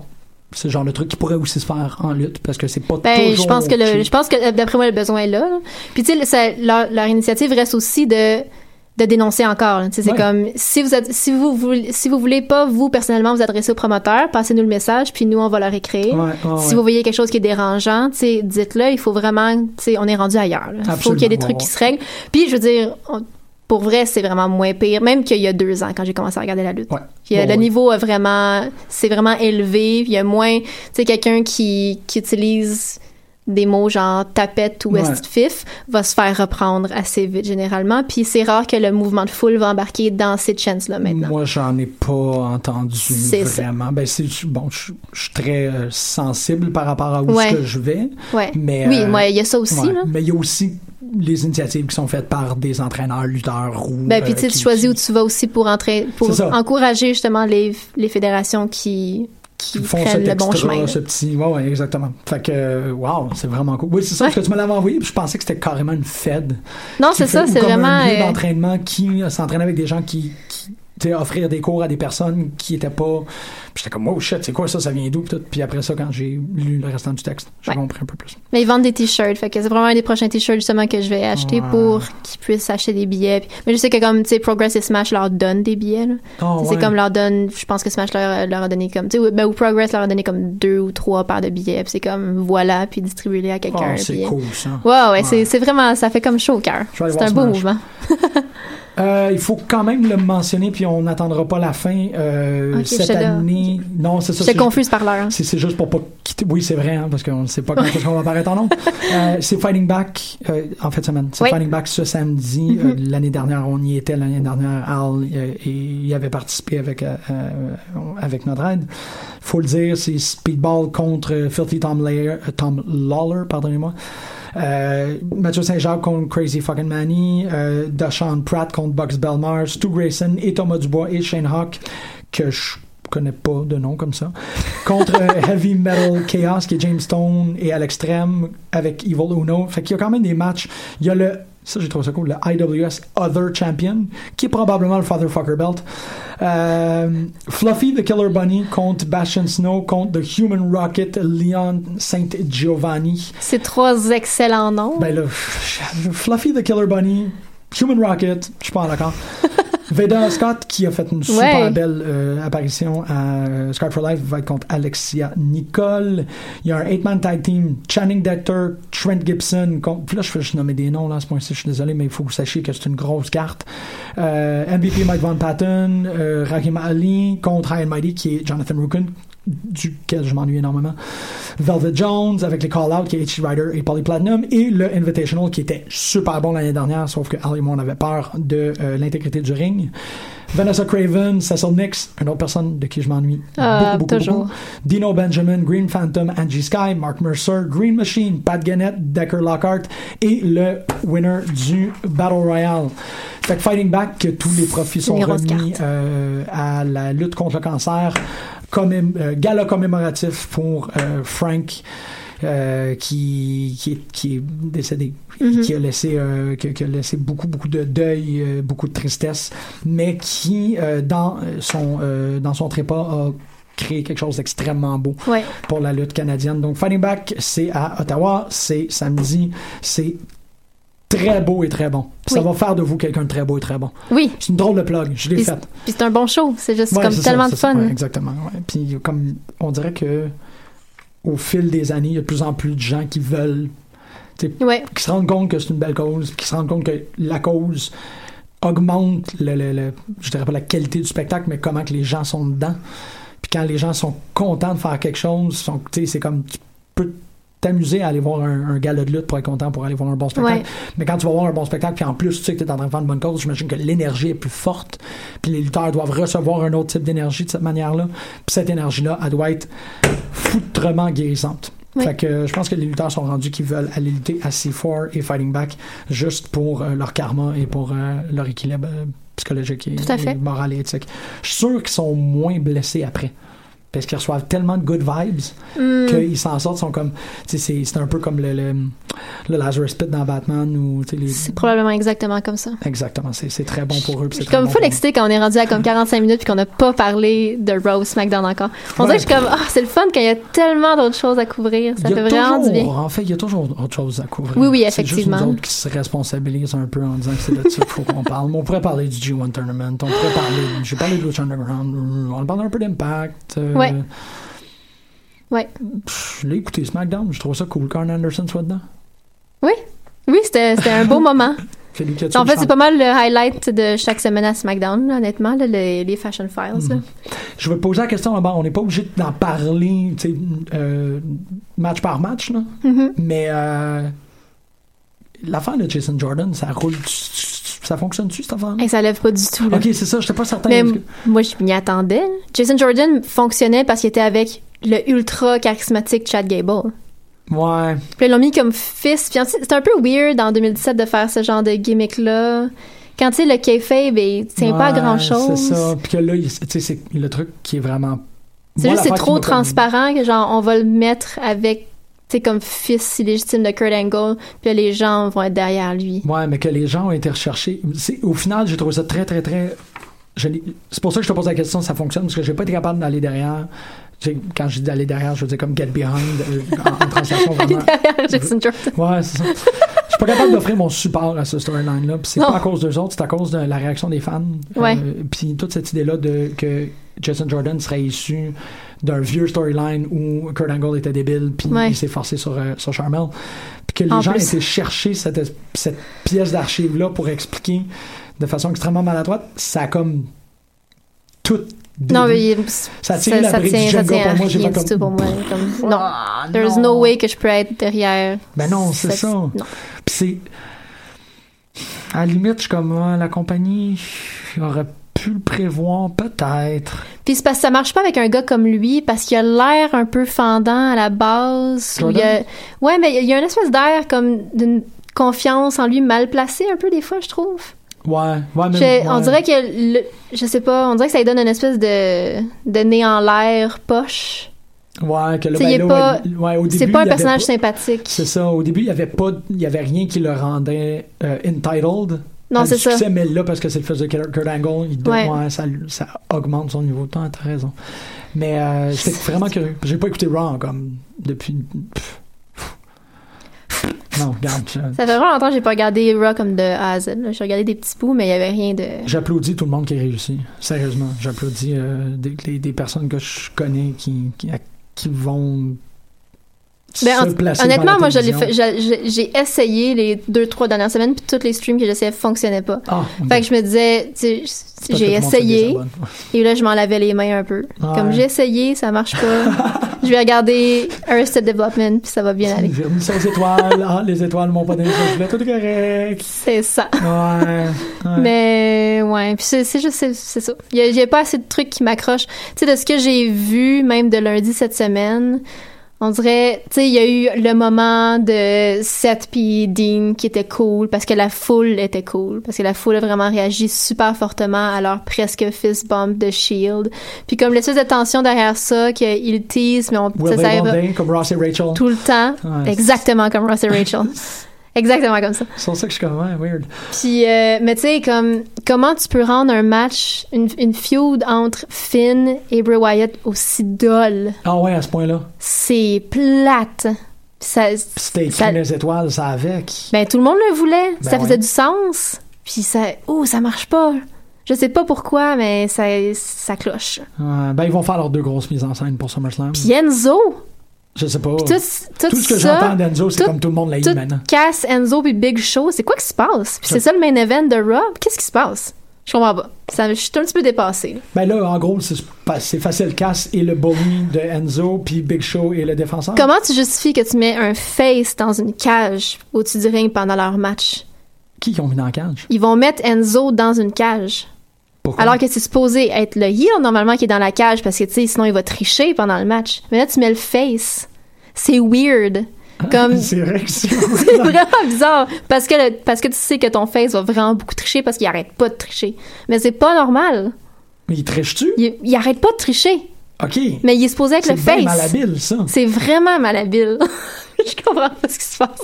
c'est le genre de truc qui pourrait aussi se faire en lutte parce que c'est pas Ben, toujours je pense que le, je pense que d'après moi le besoin est là. là. Puis tu sais, leur, leur initiative reste aussi de de dénoncer encore. là. Tu sais, C'est Ouais. comme si vous êtes, si vous voulez, si vous voulez pas vous personnellement vous adresser au promoteur, passez-nous le message puis nous on va leur écrire. Ouais, Si ouais. vous voyez quelque chose qui est dérangeant, tu sais, dites-le. Il faut vraiment, tu sais, on est rendu ailleurs. là. Il faut qu'il y ait des trucs qui se règlent. Puis je veux dire, on- pour vrai, c'est vraiment moins pire, même qu'il y a deux ans quand j'ai commencé à regarder la lutte. Ouais. Ouais, le ouais. niveau a vraiment, c'est vraiment élevé. Il y a moins, tu sais, quelqu'un qui, qui utilise des mots genre tapette ou Ouais. est fif va se faire reprendre assez vite généralement. Puis c'est rare que le mouvement de foule va embarquer dans ces chances-là maintenant. Moi, j'en ai pas entendu ça. vraiment. Ben, c'est, bon, je suis très euh, sensible par rapport à où Ouais. est-ce que je vais. Ouais. Mais, oui, euh, ouais, il y a ça aussi. Là. Mais il y a aussi les initiatives qui sont faites par des entraîneurs, lutteurs ou. Ben, puis euh, tu choisis où tu vas aussi pour encourager justement les, les fédérations qui, qui font prennent le bon extra, chemin. là. ce petit, ouais, ouais, exactement. Fait que, wow, c'est vraiment cool. Oui, c'est ça, Ouais. parce que tu me l'avais envoyé, puis je pensais que c'était carrément une Fed. Non, c'est ça, c'est vraiment. un lieu euh, d'entraînement qui euh, s'entraîne avec des gens qui, qui offrir des cours à des personnes qui étaient pas. Puis j'étais comme, oh shit, c'est quoi ça, ça vient d'où? Puis après ça, quand j'ai lu le restant du texte, j'ai Ouais. compris un peu plus. Mais ils vendent des t-shirts, fait que c'est vraiment un des prochains t-shirts justement que je vais acheter Ouais. pour qu'ils puissent acheter des billets. Mais je sais que comme tu sais Progress et Smash leur donnent des billets. Oh, c'est ouais. comme leur donne, je pense que Smash leur, leur a donné comme tu sais ou- ben, ou Progress leur a donné comme deux ou trois paires de billets. Puis c'est comme voilà, puis distribuez-les à quelqu'un. Oh, c'est cool ça. Ouais, ouais, c'est vraiment ça fait comme chaud au cœur. C'est un beau Smash. mouvement. Euh, il faut quand même le mentionner, puis on n'attendra pas la fin. Euh, cette année. Non, c'est ça. J'étais confuse par l'heure. C'est, c'est juste pour pas quitter. Oui, c'est vrai, hein, parce qu'on ne sait pas quand est-ce qu'on va apparaître en nombre. Euh, c'est Fighting Back euh, en fait semaine. C'est Oui. Fighting Back ce samedi. Mhm. Euh, l'année dernière, on y était. L'année dernière, Al euh, et y avait participé avec avec notre aide. Faut le dire, c'est Speedball contre Filthy Tom, Layer, euh, Tom Lawler, pardonnez-moi. Euh, Mathieu Saint-Jacques contre Crazy Fucking Manny, euh, Dashawn Pratt contre Bucks Belmar, Stu Grayson et Thomas Dubois et Shane Hawk, que je connais pas de nom comme ça, contre euh, Heavy Metal Chaos, qui est James Stone, et à l'extrême, avec Evil Uno. Fait qu'il y a quand même des matchs. Il y a le, ça j'ai trouvé ça cool, le IWS Other Champion, qui est probablement le Fatherfucker Belt. Euh, Fluffy the Killer Bunny contre Bastion Snow, contre The Human Rocket, Leon Saint Giovanni. C'est trois excellents noms. Ben là, Fluffy the Killer Bunny, Human Rocket, je suis pas d'accord. Veda Scott, qui a fait une super Ouais. belle euh, apparition à euh, Skype for Life, va être contre Alexia Nicole. Il y a un 8-man tag team, Channing Dector, Trent Gibson. Contre, puis là, je fais juste nommer des noms là, à ce point-ci, je suis désolé, mais il faut que vous sachiez que c'est une grosse carte. Euh, MVP Mike Von Patton, euh, Rakim Ali contre High and Mighty, qui est Jonathan Rookin, duquel je m'ennuie énormément. Velvet Jones avec les call-outs qui est H.G. Rider et Polly Platinum et le Invitational qui était super bon l'année dernière sauf que Ali et moi on avait peur de euh, l'intégrité du ring Vanessa Craven, Cecil Nix une autre personne de qui je m'ennuie Ah, beaucoup, beaucoup, toujours. beaucoup. Dino Benjamin, Green Phantom, Angie Sky, Mark Mercer, Green Machine, Pat Gannett, Decker Lockhart et le winner du Battle Royale. Fait que Fighting Back, que tous les profits sont remis euh, à la lutte contre le cancer, commém- euh, gala commémoratif pour euh, Frank. euh, qui, qui, est, qui est décédé, Mhm. qui a laissé euh, qui, qui a laissé beaucoup beaucoup de deuil, euh, beaucoup de tristesse, mais qui euh, dans son euh, dans son trépas a créé quelque chose d'extrêmement beau Ouais. pour la lutte canadienne. Donc Fighting Back, c'est à Ottawa, c'est samedi, c'est très beau et très bon. Puis Ça va faire de vous quelqu'un de très beau et très bon. Oui. C'est une drôle de plug, je l'ai faite. puis c'est un bon show. C'est juste Ouais, comme ça, tellement de fun. Ouais, exactement. ouais. Puis comme on dirait que au fil des années, il y a de plus en plus de gens qui veulent, qui se rendent compte que c'est une belle cause, qui se rendent compte que la cause augmente le, le- le- je dirais pas la qualité du spectacle, mais comment que les gens sont dedans. Puis quand les gens sont contents de faire quelque chose, c'est comme tu peux t'amuser à aller voir un, un gala de lutte pour être content pour aller voir un bon spectacle. Ouais. Mais quand tu vas voir un bon spectacle, puis en plus tu sais que tu es en train de faire une bonne cause, j'imagine que l'énergie est plus forte, puis les lutteurs doivent recevoir un autre type d'énergie de cette manière-là. Puis cette énergie-là, elle doit être foutrement guérissante. Oui. Fait que euh, je pense que les lutteurs sont rendus qu'ils veulent aller lutter à C4 et Fighting Back juste pour euh, leur karma et pour euh, leur équilibre euh, psychologique et, Tout à fait. et moral et éthique. Je suis sûr qu'ils sont moins blessés après. Parce qu'ils reçoivent tellement de good vibes Hmm. qu'ils s'en sortent, sont comme. C'est- un peu comme le, le, le Lazarus Pit dans Batman ou. les- C'est probablement exactement comme ça. Exactement, c'est très bon pour eux. Je suis comme bon full pour excitée quand on est rendu à comme 45 minutes puis qu'on n'a pas parlé de Rose SmackDown encore. On Ouais. dirait que je suis comme, ah, c'est le fun quand il y a tellement d'autres choses à couvrir. Ça fait vraiment du bien. En fait, il y a toujours autre chose à couvrir. Oui, oui, C'est juste effectivement. nous autres qui se responsabilisent un peu en disant que c'est de ça qu'il faut qu'on parle. Mais on pourrait parler du G1 Tournament, on pourrait parler. J'ai parlé de Lucha Underground, on parle un peu d'Impact. euh, Ouais. Ouais. pff, Je l'ai écouté SmackDown, je trouve ça cool qu'Arn Anderson soit dedans. Oui, c'était c'était un beau moment. En fait, c'est pas mal le highlight de chaque semaine à SmackDown, honnêtement, là, les, les Fashion Files. Mhm. Je vais te poser la question là-bas. On n'est pas obligé d'en parler, euh, match par match, là. Mhm. Mais euh, l'affaire de Jason Jordan, ça roule, ça fonctionne-tu cette affaire? Et ça lève pas du tout. là. Ok, c'est ça, j'étais pas certain. Mais que- moi, je m'y attendais. Jason Jordan fonctionnait parce qu'il était avec le ultra charismatique Chad Gable. Ouais. Puis ils l'ont mis comme fils. Puis c'était un peu weird en 2017 de faire ce genre de gimmick-là. Quand, tu sais, le kayfabe, il tient pas à grand-chose. C'est ça. Puis que là, tu sais, c'est le truc qui est vraiment. C'est juste, c'est l'affaire qui trop transparent que, genre, on va le mettre avec, sais, comme fils illégitime de Kurt Angle. Puis les gens vont être derrière lui. Ouais, mais que les gens ont été recherchés. Au final, j'ai trouvé ça très, très, très. C'est pour ça que je te pose la question, ça fonctionne, parce que j'ai pas été capable d'aller derrière. Quand je dis d'aller derrière, je veux dire comme get behind, en, en translation Aller vraiment. derrière Jason Jordan. Ouais, c'est ça. Je suis pas capable d'offrir mon support à ce storyline-là. Puis c'est pas à cause d'eux autres, c'est à cause de la réaction des fans. Ouais. Euh, puis toute cette idée-là de que Jason Jordan serait issu d'un vieux storyline où Kurt Angle était débile, puis Ouais. il s'est forcé sur, euh, sur Charmel. Puis que les En gens plus. étaient chercher cette, cette pièce d'archive-là pour expliquer de façon extrêmement maladroite, ça a comme tout. Non, mais il- Ça tient la ça brique tient, du ça tient moi, j'ai rien du tout pour moi. Comme, non. Ah, There's non. no way que je peux être derrière. Ben non, c'est ça. Non. Puis c'est. À la limite, je suis comme, ah, la compagnie aurait pu le prévoir, peut-être. Puis c'est parce que ça marche pas avec un gars comme lui parce qu'il a l'air un peu fendant à la base. il a- Ouais, mais il y a une espèce d'air comme d'une confiance en lui mal placée un peu des fois, je trouve. Ouais, ouais, mais. Je- On ouais. dirait que, le- je sais pas, on dirait que ça lui donne une espèce de, de nez en l'air poche. Ouais, que là, ben là, pas- ouais, ouais, au début, C'est pas un personnage pas- sympathique. C'est ça, au début, il y avait pas, il y avait rien qui le rendait euh, entitled. Non, c'est ça. mais là, parce que c'est le fils de Kurt Angle, il doit- Ouais. ouais, ça, ça augmente son niveau de temps, t'as raison. Mais euh, j'étais vraiment curieux. J'ai pas écouté Raw comme depuis. pff. Non, regarde. je- Ça fait vraiment longtemps que j'ai pas regardé Raw comme de A à Z. J'ai regardé des petits bouts, mais il y avait rien de. J'applaudis tout le monde qui a réussi. Sérieusement. J'applaudis euh, des, des- des personnes que je connais qui, qui, qui vont Ben, honnêtement, moi, j'ai essayé les deux, trois dernières semaines, puis tous les streams que j'essayais fonctionnaient pas. Ah, Fait que je me disais, j'ai essayé, et là, je m'en lavais les mains un peu. Ouais. Comme j'ai essayé, ça marche pas. je vais regarder Arrested Development, puis ça va bien aller. Aux étoiles. Ah, les étoiles m'ont pas donné ça. Je voulais tout correct. C'est ça. Ouais. ouais. Mais ouais, puis c'est juste c'est ça. Il y a, a pas assez de trucs qui m'accrochent. Tu sais de ce que j'ai vu même de lundi cette semaine, on dirait tu sais il y a eu le moment de Seth puis Dean qui était cool parce que la foule était cool parce que la foule a vraiment réagi super fortement à leur presque fist bump de Shield. Puis comme l'espèce de tension derrière ça qu'ils teasent mais on Will ça, ça comme Ross et Rachel. tout le temps Ouais. exactement comme Ross et Rachel. Exactement comme ça. C'est pour ça que je suis comme, ouais, weird. Puis, euh, mais tu sais, comme, comment tu peux rendre un match, une, une feud entre Finn et Bray Wyatt aussi dolle? Ah ouais, à ce point-là. C'est plate. Ça, C'était ça- les étoiles, ça avec. ben, tout le monde le voulait. Ben ça faisait du sens. Puis ça, oh, ça marche pas. Je sais pas pourquoi, mais ça, ça cloche. Ben, ils vont faire leurs deux grosses mises en scène pour SummerSlam. Puis Enzo, je sais pas. tout, tout, Tout ce que j'entends d'Enzo, c'est comme tout le monde l'a eu maintenant. casse Enzo puis Big Show. C'est quoi qui se passe? Puis c'est ça le main event de Raw? Qu'est-ce qui se passe? Je comprends pas. Ça, je suis un petit peu dépassée. là. Ben là, en gros, c'est facile. Cass et le bully de Enzo, puis Big Show et le défenseur. Comment tu justifies que tu mets un face dans une cage au-dessus du ring pendant leur match? Qui qui ont mis dans la cage? Ils vont mettre Enzo dans une cage. Pourquoi? Alors que c'est supposé être le heel normalement qui est dans la cage parce que tu sais sinon il va tricher pendant le match. Mais là tu mets le face. C'est weird. Comme c'est vrai c'est... c'est vraiment bizarre parce que le- parce que tu sais que ton face va vraiment beaucoup tricher parce qu'il arrête pas de tricher. Mais c'est pas normal. Mais il triche-tu? Il, il arrête pas de tricher. OK. Mais il est supposé être C'est le face. malhabile, ça. C'est vraiment malhabile. je comprends pas ce qui se passe.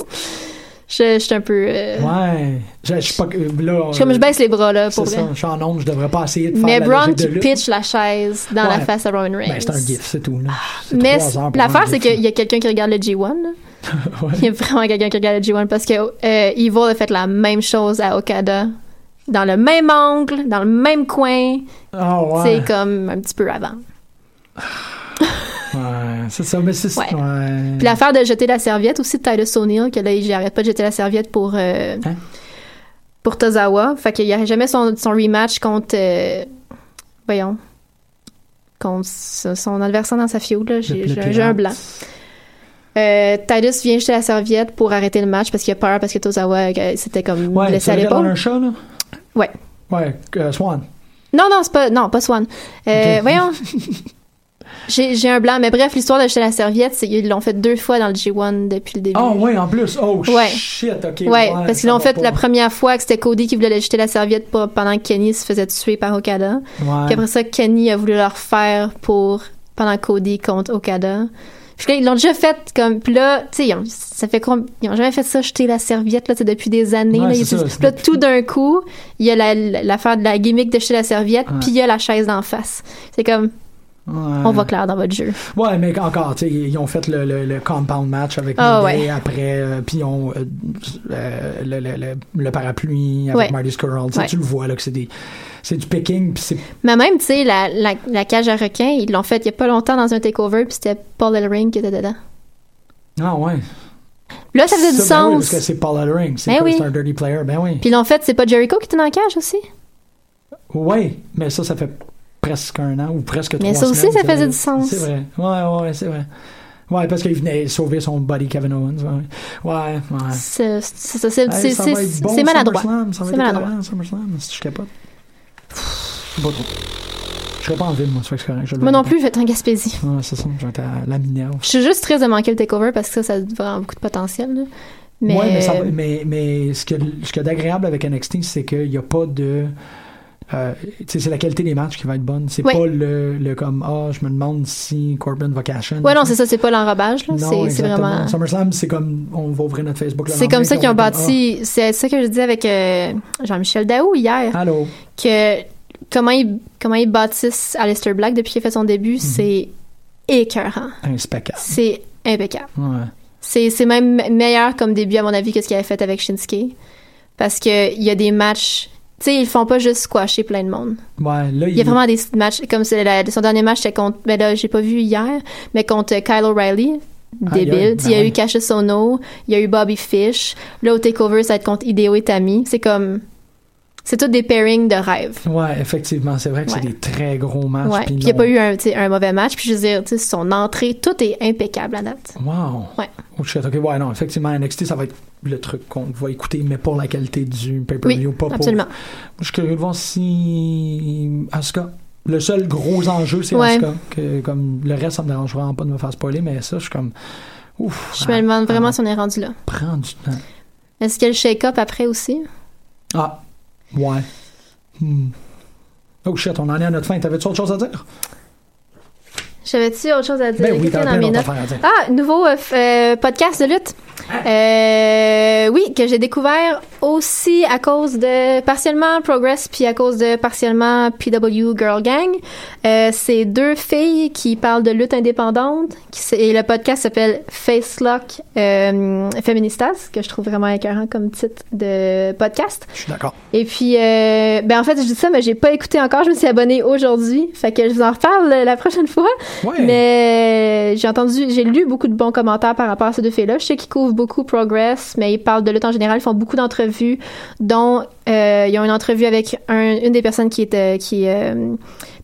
Je, je suis un peu euh, Ouais. Je, je suis pas... Là, je, comme je baisse les bras là pour C'est vrai. ça. Je suis en onde, je devrais pas essayer de faire Mais Braun qui pitch la chaise dans la face à Roman Reigns. Ben, c'est un gif, c'est tout. Là. C'est Mais l'affaire, c'est qu'il y a quelqu'un qui regarde le G1. là. Ouais. Il y a vraiment quelqu'un qui regarde le G1 parce que euh, Evil a fait la même chose à Okada. Dans le même angle, dans le même coin. Ah ouais. C'est comme un petit peu avant. C'est ça, mais c'est... Ouais. Ouais. Puis l'affaire de jeter la serviette aussi de Titus O'Neill, que là, il arrête pas de jeter la serviette pour, euh, Hein? pour Tozawa. Fait qu'il n'y aurait jamais son, son rematch contre. euh, voyons. Contre son adversaire dans sa feud, là. J'ai un- blanc. Euh, Titus vient jeter la serviette pour arrêter le match parce qu'il a peur parce que Tozawa euh, c'était comme Ouais, blessé à l'épaule. un chat, là? Ouais. Ouais, euh, Swan. Non, non, c'est pas, non, pas Swan. Euh. Voyons. J'ai j'ai un blanc, mais bref, l'histoire de jeter la serviette, c'est qu'ils l'ont fait deux fois dans le G1 depuis le début. Ah ouais, en plus. Oh Ouais. shit, OK. Ouais, parce qu'ils l'ont fait pas. la première fois que c'était Cody qui voulait jeter la serviette pendant que Kenny se faisait tuer par Okada. Ouais. Puis après ça, Kenny a voulu leur faire pour pendant Cody contre Okada. Puis là, ils l'ont déjà fait comme puis là, tu sais, ça fait com- ils ont jamais fait ça jeter la serviette là, depuis des années. Ouais, là, ça, puis là, tout d'un coup, il y a la- la- l'affaire de la gimmick de jeter la serviette, puis il y a la chaise d'en face. C'est comme Ouais. on va clair dans votre jeu. Ouais, mais encore, tu sais, ils ont fait le, le, le compound match avec Day ouais. après, euh, puis ils ont euh, euh, le, le, parapluie avec Ouais. Marty. Tu Ouais. Le vois, là, que c'est des... C'est du picking, puis c'est... Mais même, tu sais, la, la, la cage à requins, ils l'ont fait il y a pas longtemps dans un takeover, puis c'était Paul Ellering qui était dedans. Ah ouais. Là, ça faisait du ben oui, sens. parce que c'est Paul Ellering, c'est Ben oui. un dirty player, ben oui. Puis ils l'ont fait, c'est pas Jericho qui était dans la cage aussi? Oui, mais ça, ça fait presque un an ou presque trois Mais ça aussi, semaines ça faisait du sens. C'est vrai. Ouais, ouais, c'est vrai. Ouais, parce qu'il venait sauver son buddy Kevin Owens. Ouais, ouais. ouais. C'est c'est maladroit. C'est maladroit. SummerSlam, si je capote. Pas trop. Je serais pas en ville, moi, c'est correct. je Moi non plus, je vais être en Gaspésie. Ouais, c'est ça, je vais être à la Minerve. Je suis juste triste de manquer le takeover parce que ça, ça a vraiment beaucoup de potentiel. là. Mais, Ouais, mais, ça mais, mais ce qu'il y a, ce qu'il y a d'agréable avec NXT, c'est qu'il n'y a pas de. Euh, c'est la qualité des matchs qui va être bonne. C'est pas le, le comme Ah, je me demande si Corbin va cash in. ouais, non, c'est ça, c'est pas l'enrobage. C'est vraiment. SummerSlam, c'est comme on va ouvrir notre Facebook. C'est comme ça qu'ils on ont bâti. C'est ça que je disais avec euh, Jean-Michel Daou hier. Ah, allô? que comment ils, comment ils bâtissent Aleister Black depuis qu'il a fait son début, Mhm. c'est écœurant. Impeccable. C'est impeccable. Ouais. C'est même meilleur comme début, à mon avis, que ce qu'il avait fait avec Shinsuke. Parce que il y a des matchs. Tu sais, ils font pas juste squasher plein de monde. Ouais, là, Il y a vraiment des matchs. Comme la- son dernier match, c'était contre. Ben là, j'ai pas vu hier, mais contre Kyle O'Reilly. Débile. il y a ben eu Cassius Ono, il y a eu Bobby Fish. Là, au TakeOver, ça va être contre Hideo Itami. C'est comme. C'est tout des pairings de rêve. Ouais, effectivement, c'est vrai que Ouais. c'est des très gros matchs. Ouais. puis il n'y a pas eu un, un mauvais match. Puis je veux dire, son entrée, tout est impeccable à date. Wow. Ouais. Oh shit, ok, ouais, non, effectivement, NXT, ça va être le truc qu'on va écouter, mais pour la qualité du pay-per-view, Oui, pas pour. absolument. Moi, je suis curieux de voir si. Asuka. Le seul gros enjeu, c'est Ouais. Asuka. Que, comme, le reste, ça me dérange vraiment pas de me faire spoiler, mais ça, je suis comme. Ouf. Je me demande vraiment ah, si on est rendu là. Prends du temps. Est-ce qu'il y a le shake-up après aussi? Ah, ouais. Hmm. Oh shit, on en est à notre fin. T'avais-tu autre chose à dire? J'avais-tu autre chose à dire? Ben oui, dans mes notes? Ah, nouveau euh, euh, podcast de lutte. Euh, oui, que j'ai découvert aussi à cause de partiellement Progress puis à cause de partiellement PW Girl Gang. Euh, c'est deux filles qui parlent de lutte indépendante. Qui, et le podcast s'appelle Face Lock euh, Feministas, que je trouve vraiment écœurant comme titre de podcast. Je suis d'accord. Et puis, euh, ben en fait, je dis ça, mais j'ai pas écouté encore. Je me suis abonnée aujourd'hui, fait que je vous en reparle la prochaine fois. Ouais. Mais j'ai entendu, j'ai lu beaucoup de bons commentaires par rapport à ces deux filles-là. Je sais qu'ils beaucoup Progress, mais ils parlent de lutte en général. Ils font beaucoup d'entrevues, dont euh, ils ont une entrevue avec un- une des personnes qui est euh, qui est euh,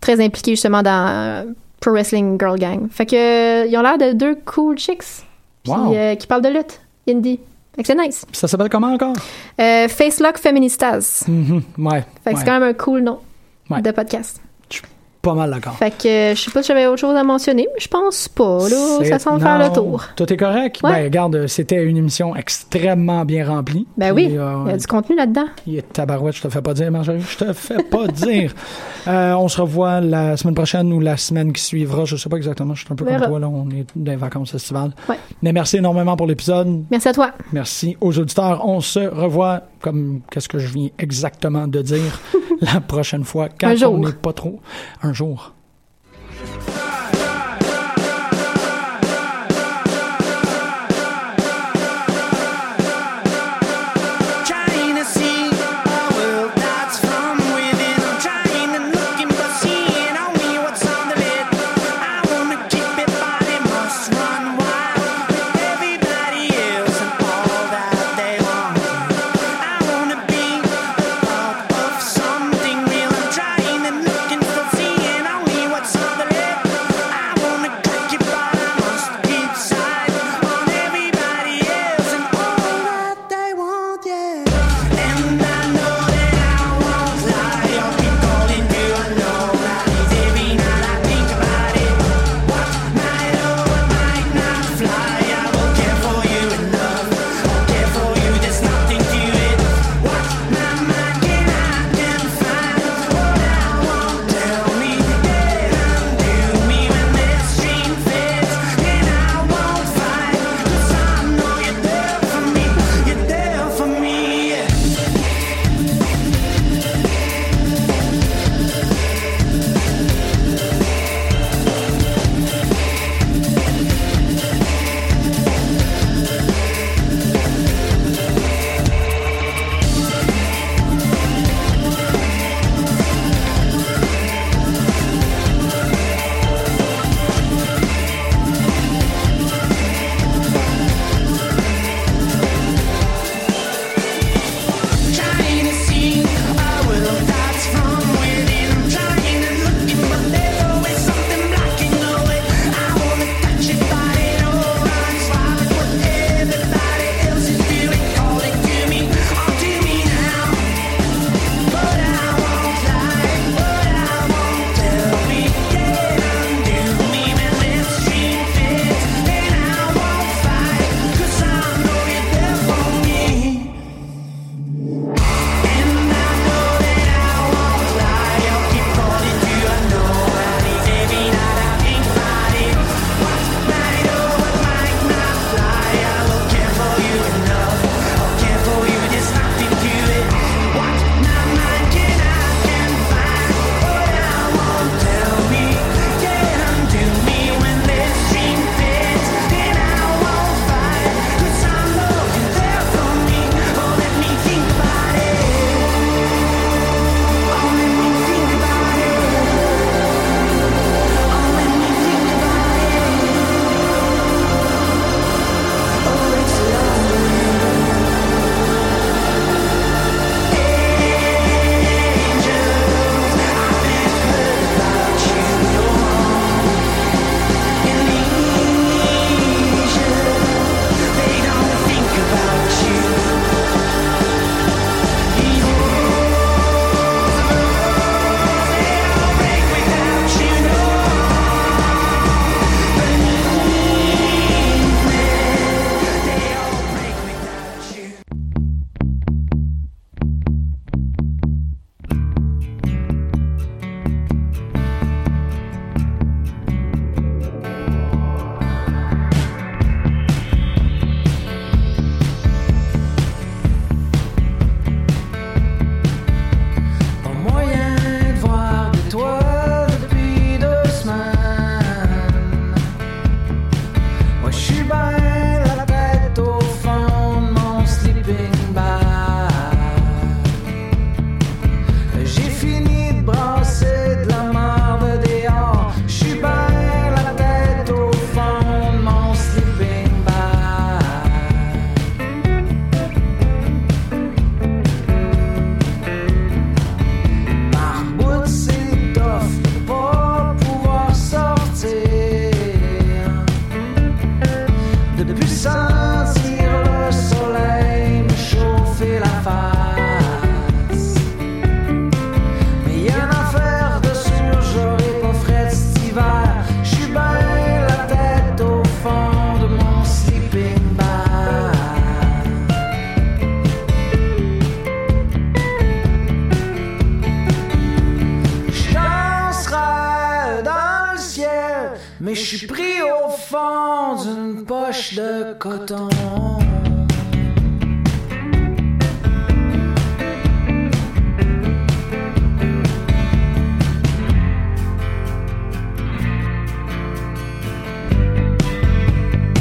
très impliquée justement dans Pro Wrestling Girl Gang. Fait que ils ont l'air de deux cool chicks puis, Wow. qui parlent de lutte indie. Fait que c'est nice. Ça s'appelle comment encore? Euh, Face Lock Feministas. Mhm, Ouais. Fait que ouais. c'est quand même un cool nom Ouais. de podcast. Pas mal d'accord. Fait que euh, je sais pas si j'avais autre chose à mentionner, mais je pense pas. Là, ça semble faire le tour. Tout est correct? Ouais. Ben, regarde, c'était une émission extrêmement bien remplie. Ben oui, euh, il y a du contenu là-dedans. Il est tabarouette, je te fais pas dire, Marjorie. Je te fais pas dire. Euh, on se revoit la semaine prochaine ou la semaine qui suivra. Je sais pas exactement. Je suis un peu verra. comme toi, là. On est dans les vacances estivales. Ouais. Mais merci énormément pour l'épisode. Merci à toi. Merci aux auditeurs. On se revoit comme qu'est-ce que je viens exactement de dire la prochaine fois quand Un on n'est pas trop un jour.